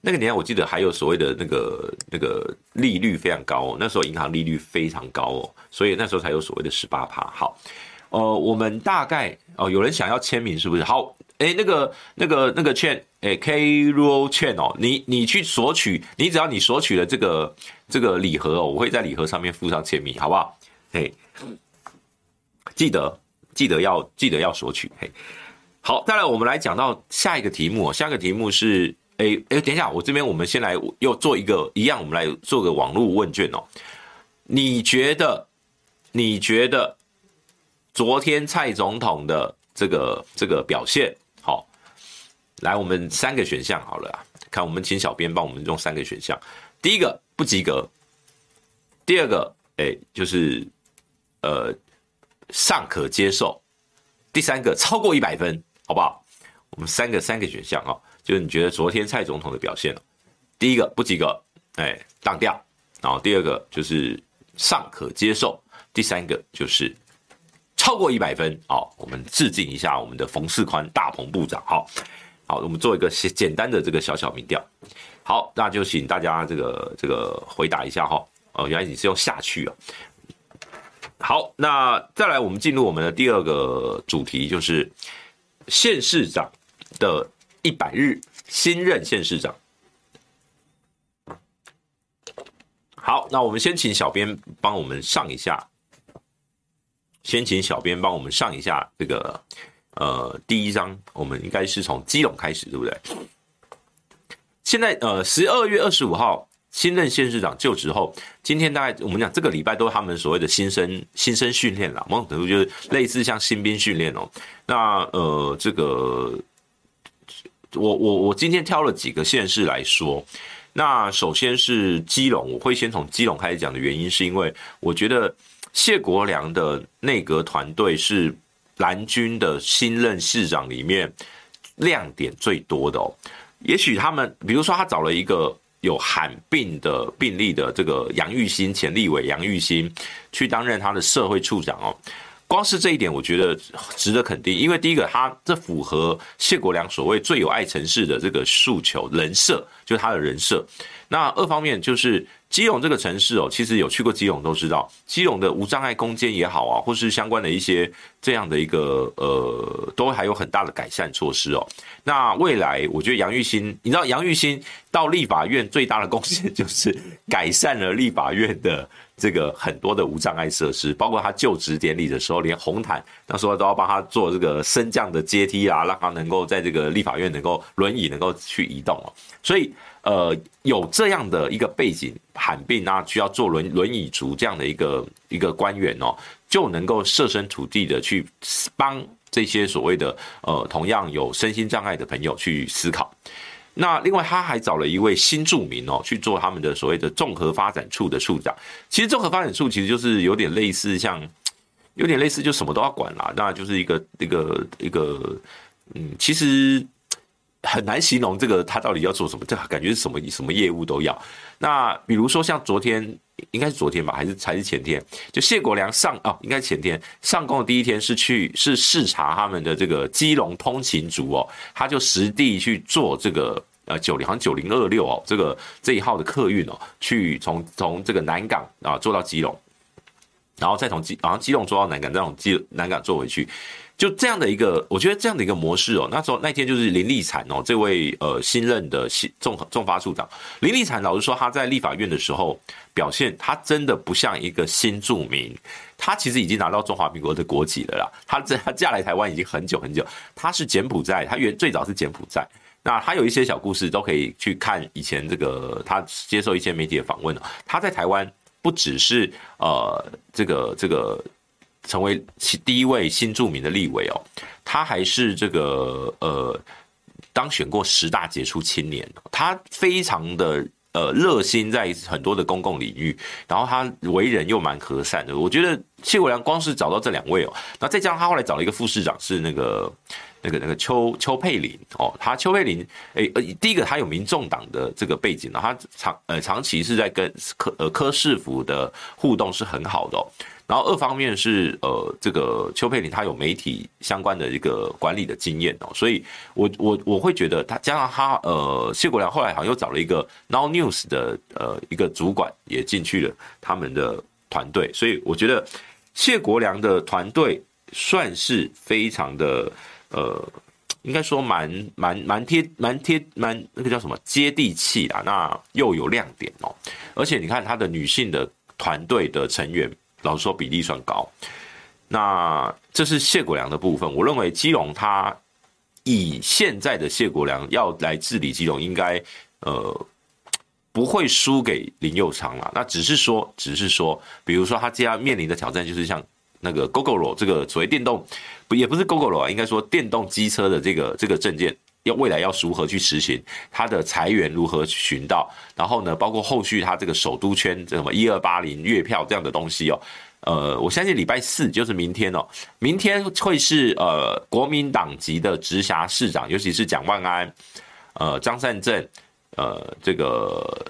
那个年代我记得还有所谓的那个那个利率非常高哦，那时候银行利率非常高哦，所以那时候才有所谓的十八趴。好，呃，我们大概哦，有人想要签名是不是？好，哎，那个那个那个券，哎，K Roll 券哦，你你去索取，你只要你索取了这个这个礼盒哦，我会在礼盒上面附上签名，好不好？嘿。记得记得要记得要索取嘿，好，再来我们来讲到下一个题目，下一个题目是，哎哎，等一下，我这边我们先来又做一个一样，我们来做个网络问卷哦。你觉得你觉得昨天蔡总统的这个这个表现好？来，我们三个选项好了，看我们请小编帮我们用三个选项，第一个不及格，第二个哎就是呃。尚可接受，第三个超过一百分，好不好？我们三个三个选项啊，就是你觉得昨天蔡总统的表现，第一个不及格，哎，当掉，然后第二个就是尚可接受，第三个就是超过一百分，好，我们致敬一下我们的冯世宽大鹏部长，好，好，我们做一个简单的这个小小民调，好，那就请大家这个这个回答一下哈，哦，原来你是用下去啊。好，那再来，我们进入我们的第二个主题，就是县市长的一百日，新任县市长。好，那我们先请小编帮我们上一下，先请小编帮我们上一下这个呃第一章，我们应该是从基隆开始，对不对？现在呃十二月二十五号。新任县市长就职后，今天大概我们讲这个礼拜都是他们所谓的新生新生训练了，某种程度就是类似像新兵训练哦。那呃，这个我我我今天挑了几个县市来说。那首先是基隆，我会先从基隆开始讲的原因，是因为我觉得谢国良的内阁团队是蓝军的新任市长里面亮点最多的哦。也许他们，比如说他找了一个。有罕病的病例的这个杨玉兴前立委杨玉兴去担任他的社会处长哦，光是这一点我觉得值得肯定，因为第一个他这符合谢国梁所谓最有爱城市的这个诉求人设，就是他的人设。那二方面就是基隆这个城市哦，其实有去过基隆都知道，基隆的无障碍空间也好啊，或是相关的一些这样的一个呃，都还有很大的改善措施哦。那未来我觉得杨玉兴，你知道杨玉兴到立法院最大的贡献就是改善了立法院的这个很多的无障碍设施，包括他就职典礼的时候，连红毯那时候都要帮他做这个升降的阶梯啊，让他能够在这个立法院能够轮椅能够去移动哦，所以。呃，有这样的一个背景，罕病啊，需要坐轮轮椅族这样的一个一个官员哦，就能够设身处地的去帮这些所谓的呃同样有身心障碍的朋友去思考。那另外他还找了一位新住民哦去做他们的所谓的综合发展处的处长。其实综合发展处其实就是有点类似像，有点类似就什么都要管啦，那就是一个一个一个嗯，其实。很难形容这个他到底要做什么，这感觉是什么什么业务都要。那比如说像昨天，应该是昨天吧，还是还是前天？就谢国梁上哦，应该前天上工的第一天是去是视察他们的这个基隆通勤族哦，他就实地去做这个呃九零好像九零二六哦，这个这一号的客运哦，去从从这个南港啊坐到基隆，然后再从基好像基隆坐到南港，再从基南港坐回去。就这样的一个，我觉得这样的一个模式哦，那时候那天就是林立产哦，这位呃新任的新重重发处长林立产，老实说他在立法院的时候表现，他真的不像一个新住民，他其实已经拿到中华民国的国籍了啦，他这他嫁来台湾已经很久很久，他是柬埔寨，他原最早是柬埔寨，那他有一些小故事都可以去看以前这个他接受一些媒体的访问，他在台湾不只是呃这个这个。成为第一位新著名的立委哦，他还是这个呃当选过十大杰出青年，他非常的呃热心在很多的公共领域，然后他为人又蛮和善的。我觉得谢国梁光是找到这两位哦，那再加上他后来找了一个副市长是那个那个那个邱邱佩玲哦，他邱佩玲诶呃第一个他有民众党的这个背景，他长呃长期是在跟柯呃柯市府的互动是很好的。然后二方面是呃，这个邱佩玲她有媒体相关的一个管理的经验哦，所以我我我会觉得他加上他呃谢国梁后来好像又找了一个 Now News 的呃一个主管也进去了他们的团队，所以我觉得谢国梁的团队算是非常的呃，应该说蛮蛮蛮贴蛮贴蛮那个叫什么接地气啦，那又有亮点哦，而且你看他的女性的团队的成员。老实说，比例算高。那这是谢国梁的部分。我认为基隆他以现在的谢国梁要来治理基隆，应该呃不会输给林佑昌啦。那只是说，只是说，比如说他接下来面临的挑战就是像那个 Gogoro 这个所谓电动，不也不是 Gogoro 啊，应该说电动机车的这个这个证件。要未来要如何去实行，它的财源如何寻到，然后呢，包括后续它这个首都圈这什么一二八零月票这样的东西哦，呃，我相信礼拜四就是明天哦，明天会是呃国民党籍的直辖市长，尤其是蒋万安、呃张善政、呃这个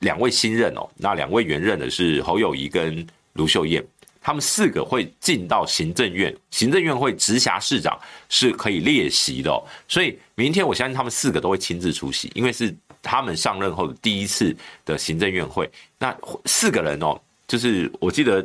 两位新任哦，那两位原任的是侯友谊跟卢秀燕。他们四个会进到行政院，行政院会直辖市长是可以列席的，所以明天我相信他们四个都会亲自出席，因为是他们上任后的第一次的行政院会。那四个人哦，就是我记得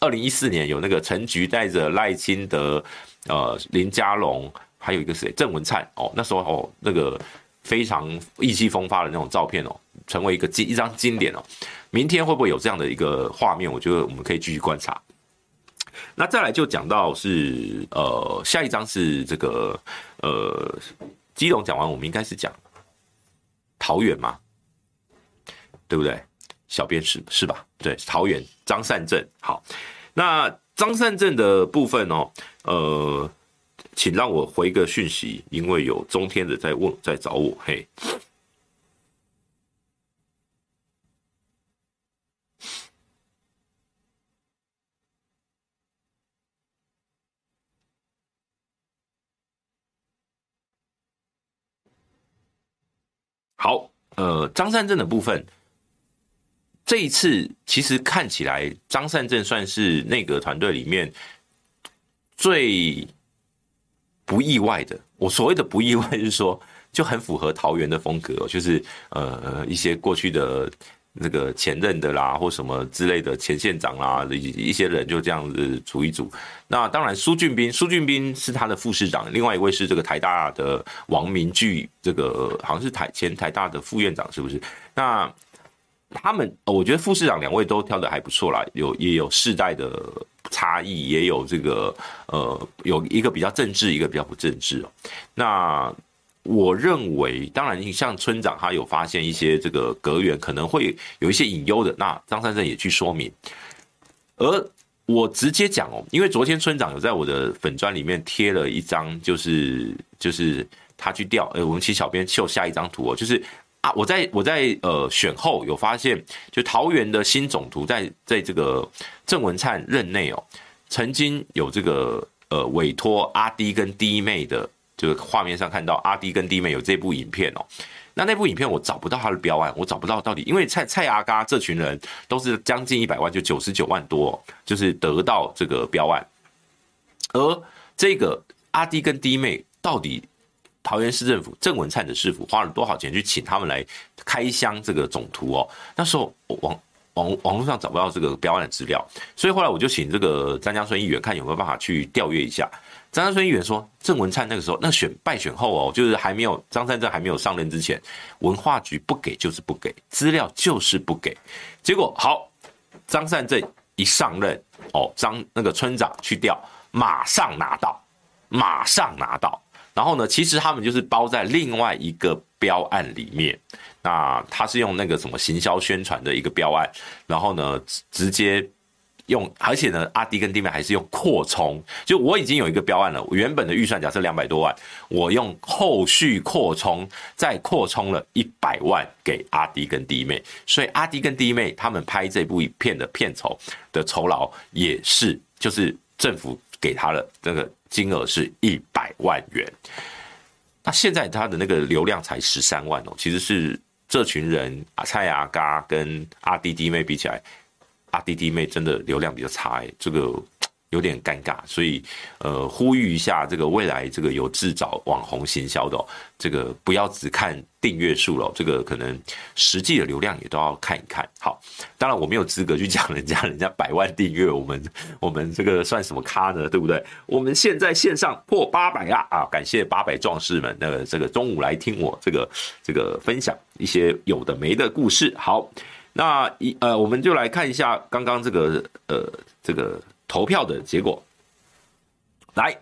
二零一四年有那个陈菊带着赖清德、呃林佳龙，还有一个谁郑文灿哦，那时候哦那个非常意气风发的那种照片哦，成为一个经一张经典哦。明天会不会有这样的一个画面？我觉得我们可以继续观察。那再来就讲到是呃下一章是这个呃基隆讲完，我们应该是讲桃园嘛，对不对？小编是是吧？对，桃园张善政。好，那张善政的部分哦，呃，请让我回个讯息，因为有中天的在问在找我，嘿。好，呃，张善政的部分，这一次其实看起来张善政算是内阁团队里面最不意外的。我所谓的不意外，就是说就很符合桃园的风格，就是呃一些过去的。那个前任的啦，或什么之类的前县长啦，一一些人就这样子组一组。那当然，苏俊斌，苏俊斌是他的副市长，另外一位是这个台大的王明聚，这个好像是台前台大的副院长，是不是？那他们，我觉得副市长两位都挑得还不错啦，有也有世代的差异，也有这个呃，有一个比较政治，一个比较不政治哦。那。我认为，当然，你像村长他有发现一些这个隔员可能会有一些隐忧的，那张善政也去说明。而我直接讲哦，因为昨天村长有在我的粉砖里面贴了一张，就是就是他去调，呃，我们请小编秀下一张图哦，就是啊，我在我在呃选后有发现，就桃园的新总图在在这个郑文灿任内哦，曾经有这个呃委托阿滴跟滴妹的。就是画面上看到阿弟跟弟妹有这部影片哦。那那部影片我找不到他的标案，我找不到到底，因为蔡蔡阿嘎这群人都是将近一百万，就九十九万多，就是得到这个标案。而这个阿弟跟弟妹到底桃园市政府郑文灿的市府花了多少钱去请他们来开箱这个总图哦？那时候网网网络上找不到这个标案的资料，所以后来我就请这个张江孙议员看有没有办法去调阅一下。张三村议员说，郑文灿那个时候那选败选后哦，就是还没有张灿正还没有上任之前，文化局不给就是不给资料就是不给，结果好，张善正一上任哦，张那个村长去调，马上拿到，马上拿到，然后呢，其实他们就是包在另外一个标案里面，那他是用那个什么行销宣传的一个标案，然后呢直接。用，而且呢，阿迪跟弟妹还是用扩充，就我已经有一个标案了，我原本的预算假设两百多万，我用后续扩充，再扩充了一百万给阿迪跟弟妹，所以阿迪跟弟妹他们拍这部影片的片酬的酬劳也是，就是政府给他的那个金额是一百万元，那现在他的那个流量才十三万哦，其实是这群人啊蔡阿嘎跟阿迪弟妹比起来。阿弟弟妹真的流量比较差哎，这个有点尴尬，所以呃呼吁一下，这个未来这个有志找网红行销的，这个不要只看订阅数了，这个可能实际的流量也都要看一看。好，当然我没有资格去讲人家，<laughs> 人家百万订阅，我们我们这个算什么咖呢？对不对？我们现在线上破八百啊啊！感谢八百壮士们，那个这个中午来听我这个这个分享一些有的没的故事。好。那一呃，我们就来看一下刚刚这个呃这个投票的结果。来，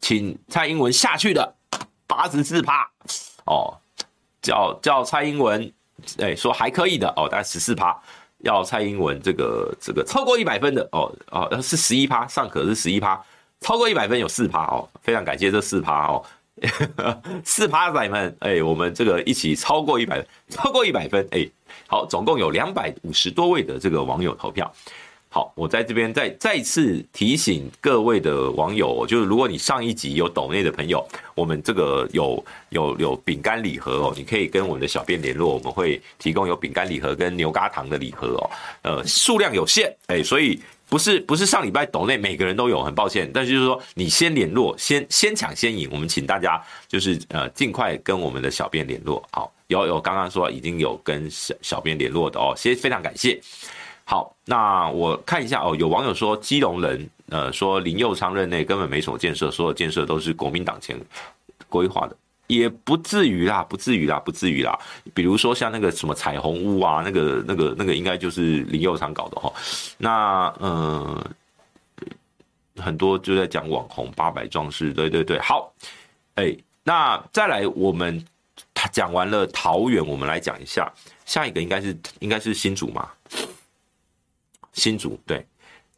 请蔡英文下去的八十四趴哦，叫叫蔡英文，哎、欸、说还可以的哦，大概十四趴，要蔡英文这个这个超过一百分的哦哦是十一趴，尚可是十一趴，超过一百分有四趴哦，非常感谢这四趴哦，<laughs> 四趴仔们哎、我们这个一起超过一百，超过一百分哎。好，总共有两百五十多位的这个网友投票。好，我在这边再再次提醒各位的网友，就是如果你上一集有抖内的朋友，我们这个有有有饼干礼盒哦，你可以跟我们的小编联络，我们会提供有饼干礼盒跟牛轧糖的礼盒哦。呃，数量有限，哎，所以不是不是上礼拜抖内每个人都有，很抱歉，但是就是说你先联络，先先抢先赢，我们请大家就是呃尽快跟我们的小编联络，好。有有，刚刚说已经有跟小小编联络的哦，谢谢，非常感谢。好，那我看一下哦，有网友说基隆人，呃，说林佑昌任内根本没什么建设，所有建设都是国民党前规划的，也不至于啦，不至于啦，不至于啦。比如说像那个什么彩虹屋啊，那个那个那个应该就是林佑昌搞的哈。那呃，很多就在讲网红八百壮士，对对对，好，哎，那再来我们。他讲完了桃园，我们来讲一下下一个应该是应该是新竹嘛？新竹对，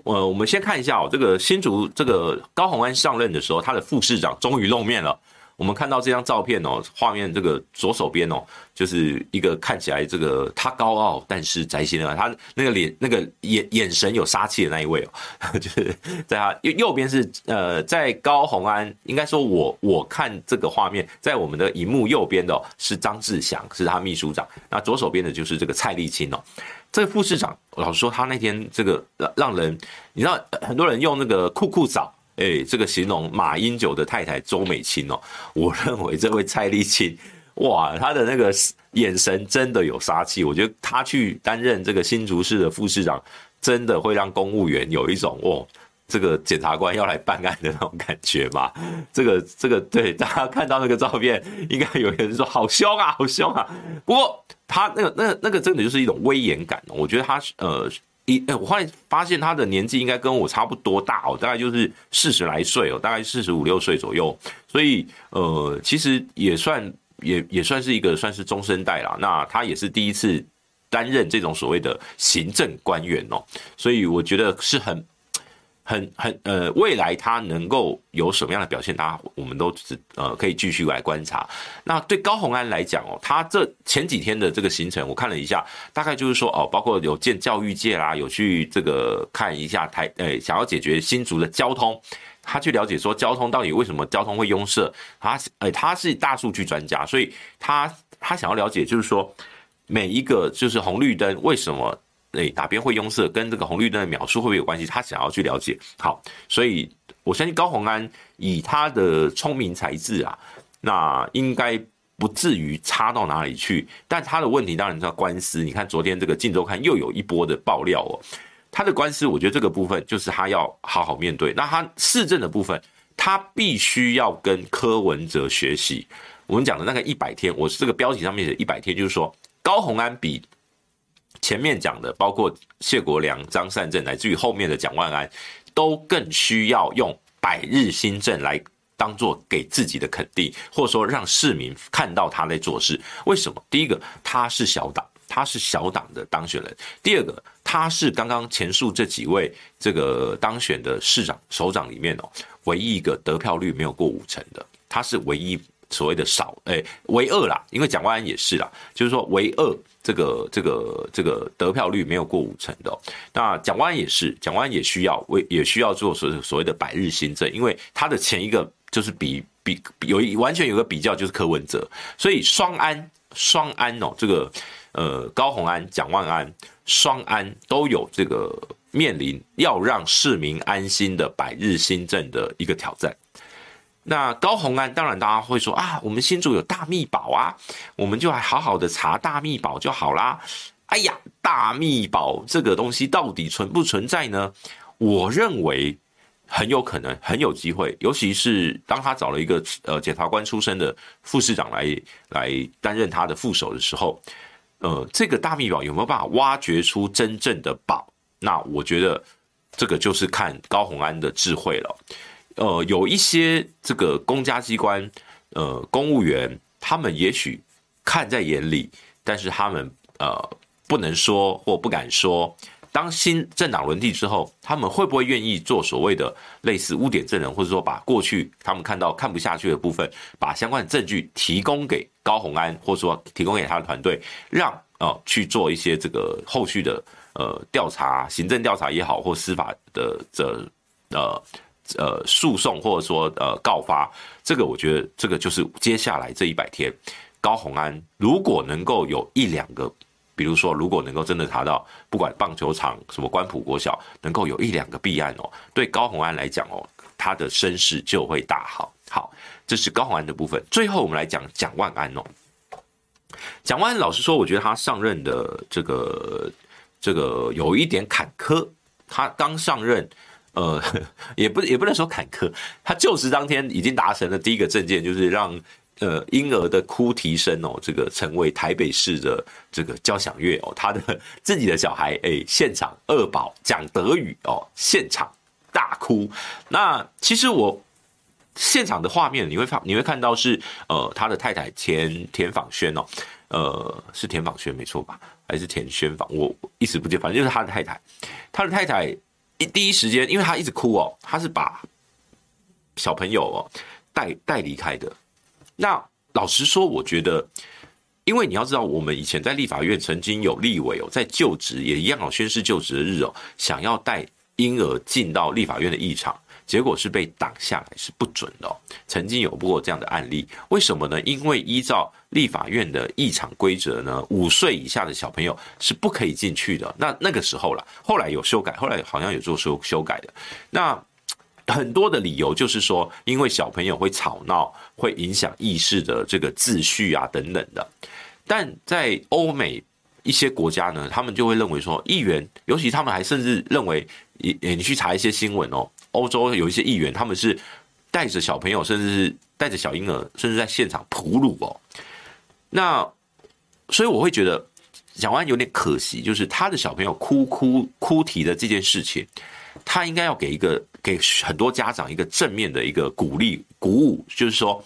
呃，我们先看一下哦，这个新竹这个高虹安上任的时候，他的副市长终于露面了。我们看到这张照片哦，画面这个左手边哦，就是一个看起来这个他高傲但是宅心啊，他那个脸那个眼眼神有杀气的那一位哦，<laughs> 就是在他右右边是呃，在高虹安应该说我我看这个画面，在我们的荧幕右边的是张志祥，是他秘书长，那左手边的就是这个蔡丽青哦，这个副市长老实说他那天这个让让人你知道很多人用那个酷酷嫂。哎、欸，这个形容马英九的太太周美青哦，<laughs> 我认为这位蔡丽青，哇，他的那个眼神真的有杀气。我觉得他去担任这个新竹市的副市长，真的会让公务员有一种哦，这个检察官要来办案的那种感觉吧。这个这个，对大家看到那个照片，应该有人说好凶啊，好凶啊。不过他那个那个那个真的就是一种威严感。我觉得他呃。一，我后来发现他的年纪应该跟我差不多大哦，大概就是四十来岁哦，大概四十五六岁左右，所以呃，其实也算也也算是一个算是中生代啦。那他也是第一次担任这种所谓的行政官员哦，所以我觉得是很。很很呃，未来他能够有什么样的表现，大家我们都是呃可以继续来观察。那对高虹安来讲哦，他这前几天的这个行程，我看了一下，大概就是说哦，包括有见教育界啦，有去这个看一下台，呃，想要解决新竹的交通。他去了解说交通到底为什么交通会拥塞，他哎他是大数据专家，所以他他想要了解就是说每一个就是红绿灯为什么哎哪边会拥塞，跟这个红绿灯的秒数会不会有关系，他想要去了解。好，所以我相信高虹安以他的聪明才智啊，那应该不至于差到哪里去。但他的问题当然是官司，你看昨天这个《镜周刊》又有一波的爆料哦。他的官司，我觉得这个部分就是他要好好面对。那他市政的部分，他必须要跟柯文哲学习。我们讲的那个一百天，我是这个标题上面写一百天，就是说高虹安比前面讲的，包括谢国梁、张善政，乃至于后面的蒋万安，都更需要用百日新政来当做给自己的肯定，或者说让市民看到他在做事。为什么？第一个，他是小党。他是小党的当选人。第二个，他是刚刚前述这几位这个当选的市长首长里面哦，唯一一个得票率没有过五成的。他是唯一所谓的少诶，唯二啦，因为蒋万安也是啦，就是说唯二这个这个这个得票率没有过五成的。那蒋万安也是，蒋万安也需要为也需要做所所谓的百日新政，因为他的前一个就是比比有一完全有个比较就是柯文哲，所以双安双安哦这个。呃，高虹安、蒋万安双安都有这个面临要让市民安心的百日新政的一个挑战。那高虹安当然大家会说啊，我们新竹有大秘宝啊，我们就来好好的查大秘宝就好啦。哎呀，大秘宝这个东西到底存不存在呢？我认为很有可能，很有机会，尤其是当他找了一个呃检察官出身的副市长来来担任他的副手的时候。呃，这个大秘宝有没有办法挖掘出真正的宝？那我觉得这个就是看高虹安的智慧了。呃，有一些这个公家机关，呃，公务员，他们也许看在眼里，但是他们呃不能说或不敢说。当新政党轮替之后，他们会不会愿意做所谓的类似污点证人，或者说把过去他们看到看不下去的部分，把相关的证据提供给高虹安，或者说提供给他的团队，让呃去做一些这个后续的呃调查，行政调查也好，或司法的这呃呃诉讼，或者说呃告发，这个我觉得这个就是接下来这一百天，高虹安如果能够有一两个。比如说，如果能够真的查到，不管棒球场什么关埔国小，能够有一两个弊案哦，对高虹安来讲哦，他的声势就会大好。好，这是高虹安的部分。最后我们来讲蒋万安哦。蒋万安老实说，我觉得他上任的这个这个有一点坎坷。他刚上任，呃，<laughs> 也不也不能说坎坷，他就职当天已经达成了第一个政见，就是让。呃，婴儿的哭啼声哦，这个成为台北市的这个交响乐哦，他的自己的小孩哎，现场二宝讲德语哦，现场大哭。那其实我现场的画面你会发，你会看到是呃，他的太太田田访轩哦，呃，是田访轩没错吧？还是田轩访？我一时不记，反正就是他的太太。他的太太一第一时间，因为他一直哭哦，他是把小朋友哦带带离开的。那老实说，我觉得，因为你要知道，我们以前在立法院曾经有立委哦，在就职也一样哦，宣誓就职的日哦，想要带婴儿进到立法院的议场，结果是被挡下来，是不准的。曾经有过这样的案例，为什么呢？因为依照立法院的议场规则呢，五岁以下的小朋友是不可以进去的。那那个时候了，后来有修改，后来好像有做修修改的。那。很多的理由就是说，因为小朋友会吵闹，会影响议事的这个秩序啊等等的。但在欧美一些国家呢，他们就会认为说，议员，尤其他们还甚至认为，你你去查一些新闻哦，欧洲有一些议员，他们是带着小朋友，甚至是带着小婴儿，甚至在现场哺乳哦。那所以我会觉得，蒋万安有点可惜，就是他的小朋友哭哭哭啼的这件事情。他应该要给一个给很多家长一个正面的一个鼓励鼓舞，就是说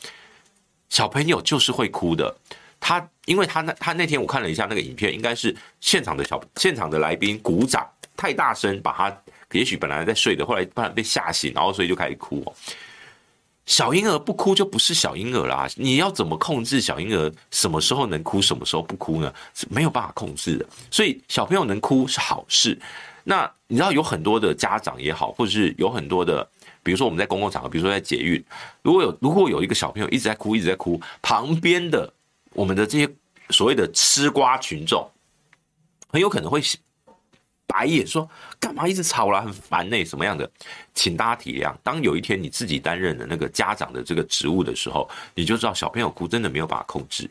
小朋友就是会哭的。他因为他那他那天我看了一下那个影片，应该是现场的小现场的来宾鼓掌太大声，把他也许本来在睡的，后来突然被吓醒，然后所以就开始哭哦。小婴儿不哭就不是小婴儿啦，你要怎么控制小婴儿什么时候能哭，什么时候不哭呢？是没有办法控制的。所以小朋友能哭是好事。那你知道有很多的家长也好，或者是有很多的比如说我们在公共场合，比如说在捷运，如果有如果有一个小朋友一直在哭，一直在哭，旁边的我们的这些所谓的吃瓜群众，很有可能会白眼说：“干嘛一直吵啦，很烦呢？什么样的？”请大家体谅。当有一天你自己担任了那个家长的这个职务的时候，你就知道小朋友哭真的没有办法控制。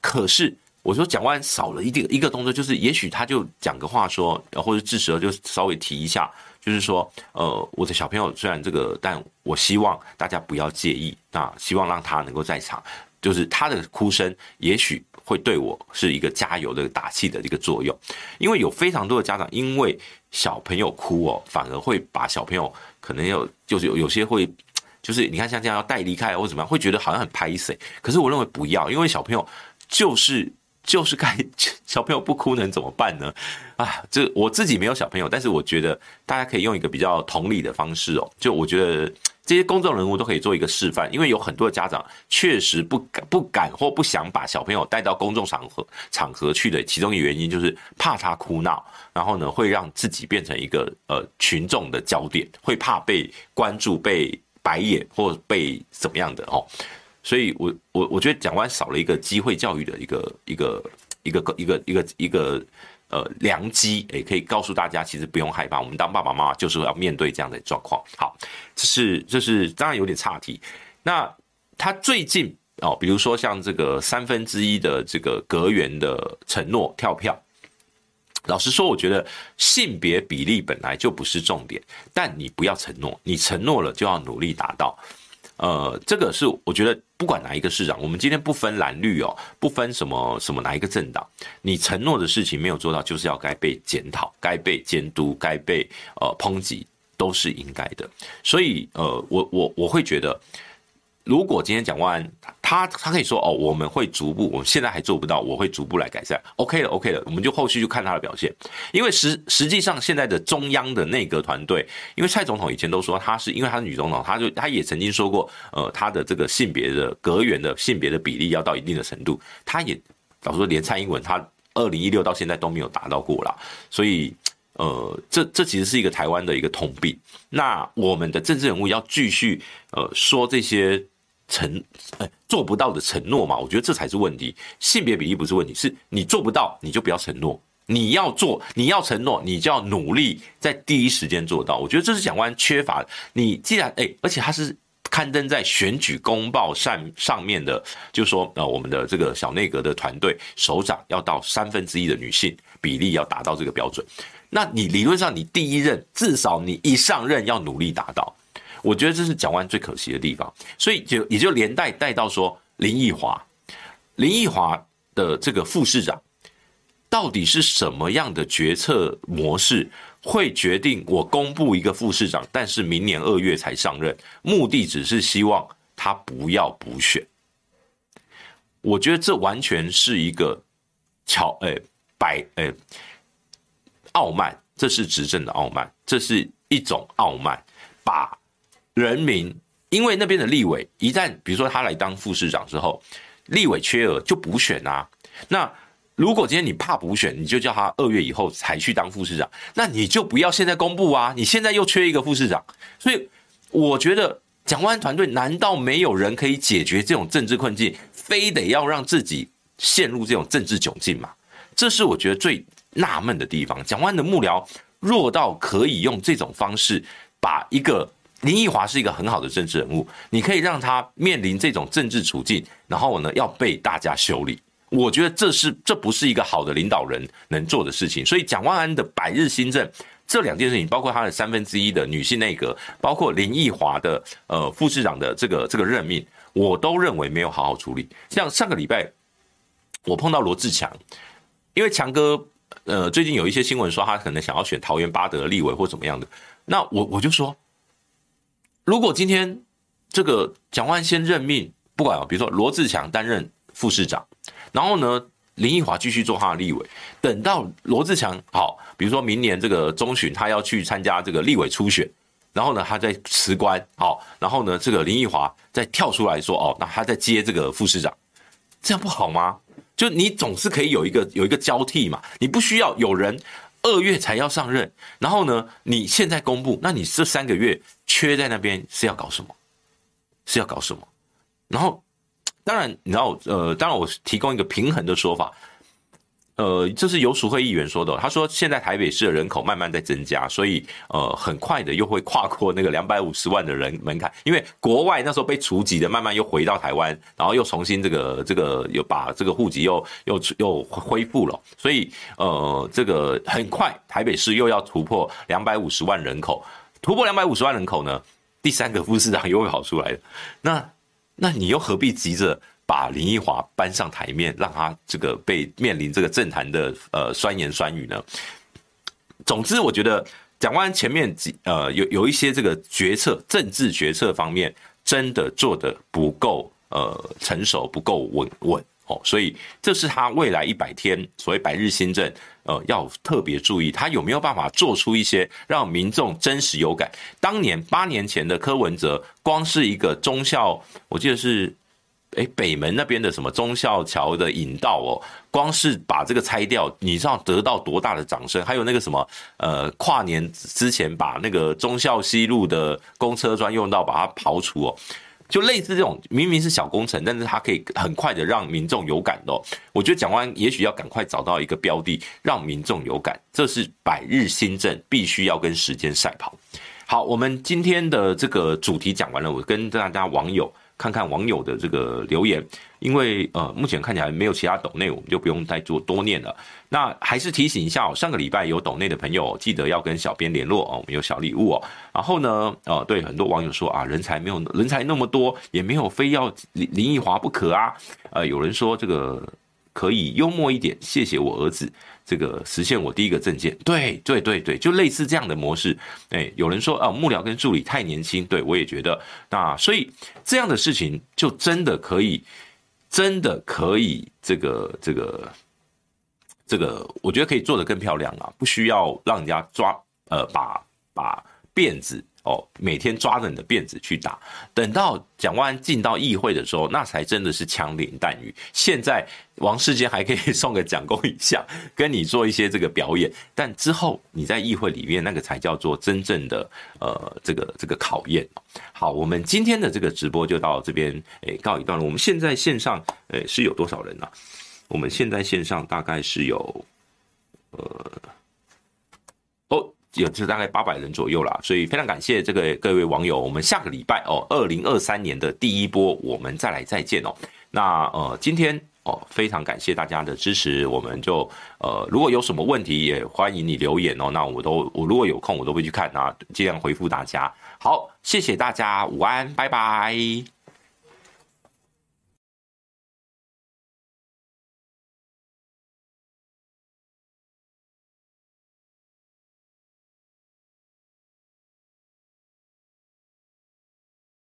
可是我说讲完少了一点一个动作，就是也许他就讲个话说，或者志蛇就稍微提一下，就是说，呃，我的小朋友虽然这个，但我希望大家不要介意，那希望让他能够在场，就是他的哭声，也许。会对我是一个加油的打气的一个作用，因为有非常多的家长因为小朋友哭哦，反而会把小朋友可能有就是有有些会就是你看像这样要带离开或者怎么样，会觉得好像很拍谢。可是我认为不要，因为小朋友就是就是该小朋友不哭能怎么办呢？啊，这我自己没有小朋友，但是我觉得大家可以用一个比较同理的方式哦，就我觉得。这些公众人物都可以做一个示范，因为有很多的家长确实不敢、不敢或不想把小朋友带到公众场合场合去的，其中一个原因就是怕他哭闹，然后呢会让自己变成一个呃群众的焦点，会怕被关注、被白眼或被怎么样的哦。所以我我我觉得蒋万少了一个机会教育的一个一个一个一个一个一个。呃，良机，也可以告诉大家，其实不用害怕，我们当爸爸妈妈就是要面对这样的状况。好，这是这是当然有点岔题。那他最近哦，比如说像这个三分之一的这个格员的承诺跳票，老实说，我觉得性别比例本来就不是重点，但你不要承诺，你承诺了就要努力达到。呃，这个是我觉得不管哪一个市长，我们今天不分蓝绿哦，不分什么什么哪一个政党，你承诺的事情没有做到，就是要该被检讨、该被监督、该被呃抨击，都是应该的。所以呃，我我我会觉得。如果今天蒋万安他他可以说哦，我们会逐步，我们现在还做不到，我会逐步来改善。OK 了，OK 了，我们就后续就看他的表现。因为实实际上现在的中央的内阁团队，因为蔡总统以前都说他是因为他是女总统，他就他也曾经说过，呃，他的这个性别的阁员的性别的比例要到一定的程度，他也老实说连蔡英文他二零一六到现在都没有达到过啦，所以呃，这这其实是一个台湾的一个通病。那我们的政治人物要继续呃说这些。承，哎，做不到的承诺嘛，我觉得这才是问题。性别比例不是问题，是你做不到，你就不要承诺。你要做，你要承诺，你就要努力在第一时间做到。我觉得这是蒋万缺乏。你既然哎，而且他是刊登在选举公报上上面的，就说呃，我们的这个小内阁的团队首长要到三分之一的女性比例要达到这个标准。那你理论上你第一任至少你一上任要努力达到。我觉得这是蒋万安最可惜的地方，所以就也就连带带到说林奕华，林奕华的这个副市长，到底是什么样的决策模式会决定我公布一个副市长，但是明年二月才上任，目的只是希望他不要补选。我觉得这完全是一个巧诶摆诶傲慢，这是执政的傲慢，这是一种傲慢，把。人民因为那边的立委一旦比如说他来当副市长之后，立委缺额就补选啊。那如果今天你怕补选，你就叫他二月以后才去当副市长，那你就不要现在公布啊。你现在又缺一个副市长，所以我觉得蒋万团队难道没有人可以解决这种政治困境，非得要让自己陷入这种政治窘境吗？这是我觉得最纳闷的地方。蒋万的幕僚弱到可以用这种方式把一个。林奕华是一个很好的政治人物，你可以让他面临这种政治处境，然后呢，要被大家修理。我觉得这是这不是一个好的领导人能做的事情。所以蒋万安的百日新政这两件事情，包括他的三分之一的女性内阁，包括林奕华的呃副市长的这个这个任命，我都认为没有好好处理。像上个礼拜我碰到罗志强，因为强哥呃最近有一些新闻说他可能想要选桃园八德立委或怎么样的，那我我就说。如果今天这个蒋万先任命，不管啊，比如说罗志强担任副市长，然后呢，林奕华继续做他的立委，等到罗志强好，比如说明年这个中旬他要去参加这个立委初选，然后呢，他再辞官，好，然后呢，这个林奕华再跳出来说，哦，那他再接这个副市长，这样不好吗？就你总是可以有一个有一个交替嘛，你不需要有人。二月才要上任，然后呢，你现在公布，那你这三个月缺在那边是要搞什么？是要搞什么？然后，当然，你知道，呃，当然我提供一个平衡的说法。呃，这是游淑慧议员说的。他说，现在台北市的人口慢慢在增加，所以呃，很快的又会跨过那个两百五十万的人门槛。因为国外那时候被除籍的，慢慢又回到台湾，然后又重新这个这个又把这个户籍又又又恢复了。所以呃，这个很快台北市又要突破两百五十万人口，突破两百五十万人口呢，第三个副市长又会跑出来。那那你又何必急着？把林奕华搬上台面，让他这个被面临这个政坛的呃酸言酸语呢。总之，我觉得蒋万前面几呃有有一些这个决策政治决策方面真的做得不够呃成熟，不够稳稳哦，所以这是他未来一百天所谓百日新政呃要特别注意，他有没有办法做出一些让民众真实有感。当年八年前的柯文哲，光是一个忠孝，我记得是。哎，北门那边的什么忠孝桥的引道哦，光是把这个拆掉，你知道得到多大的掌声？还有那个什么，呃，跨年之前把那个忠孝西路的公车专用道把它刨除哦，就类似这种明明是小工程，但是它可以很快的让民众有感的哦。我觉得蒋万也许要赶快找到一个标的，让民众有感，这是百日新政必须要跟时间赛跑。好，我们今天的这个主题讲完了，我跟大家网友。看看网友的这个留言，因为呃，目前看起来没有其他抖内，我们就不用再做多念了。那还是提醒一下哦，上个礼拜有抖内的朋友，记得要跟小编联络哦，我们有小礼物哦。然后呢，呃，对很多网友说啊，人才没有人才那么多，也没有非要林林奕华不可啊。呃，有人说这个可以幽默一点，谢谢我儿子。这个实现我第一个政见，对对对对，就类似这样的模式。哎，有人说啊，幕僚跟助理太年轻，对我也觉得。那所以这样的事情就真的可以，真的可以，这个这个这个，我觉得可以做得更漂亮啊，不需要让人家抓，呃，把把辫子。哦，每天抓着你的辫子去打，等到蒋万安进到议会的时候，那才真的是枪林弹雨。现在王世坚还可以 <laughs> 送个蒋公一下，跟你做一些这个表演，但之后你在议会里面那个才叫做真正的呃这个这个考验。好，我们今天的这个直播就到这边诶告一段落。我们现在线上诶是有多少人呢？我们现在线上大概是有呃。有就是大概八百人左右啦，所以非常感谢这个各位网友。我们下个礼拜哦，二零二三年的第一波，我们再来再见哦。那呃，今天哦，非常感谢大家的支持，我们就呃，如果有什么问题，也欢迎你留言哦。那我都我如果有空，我都会去看啊，尽量回复大家。好，谢谢大家，午安，拜拜。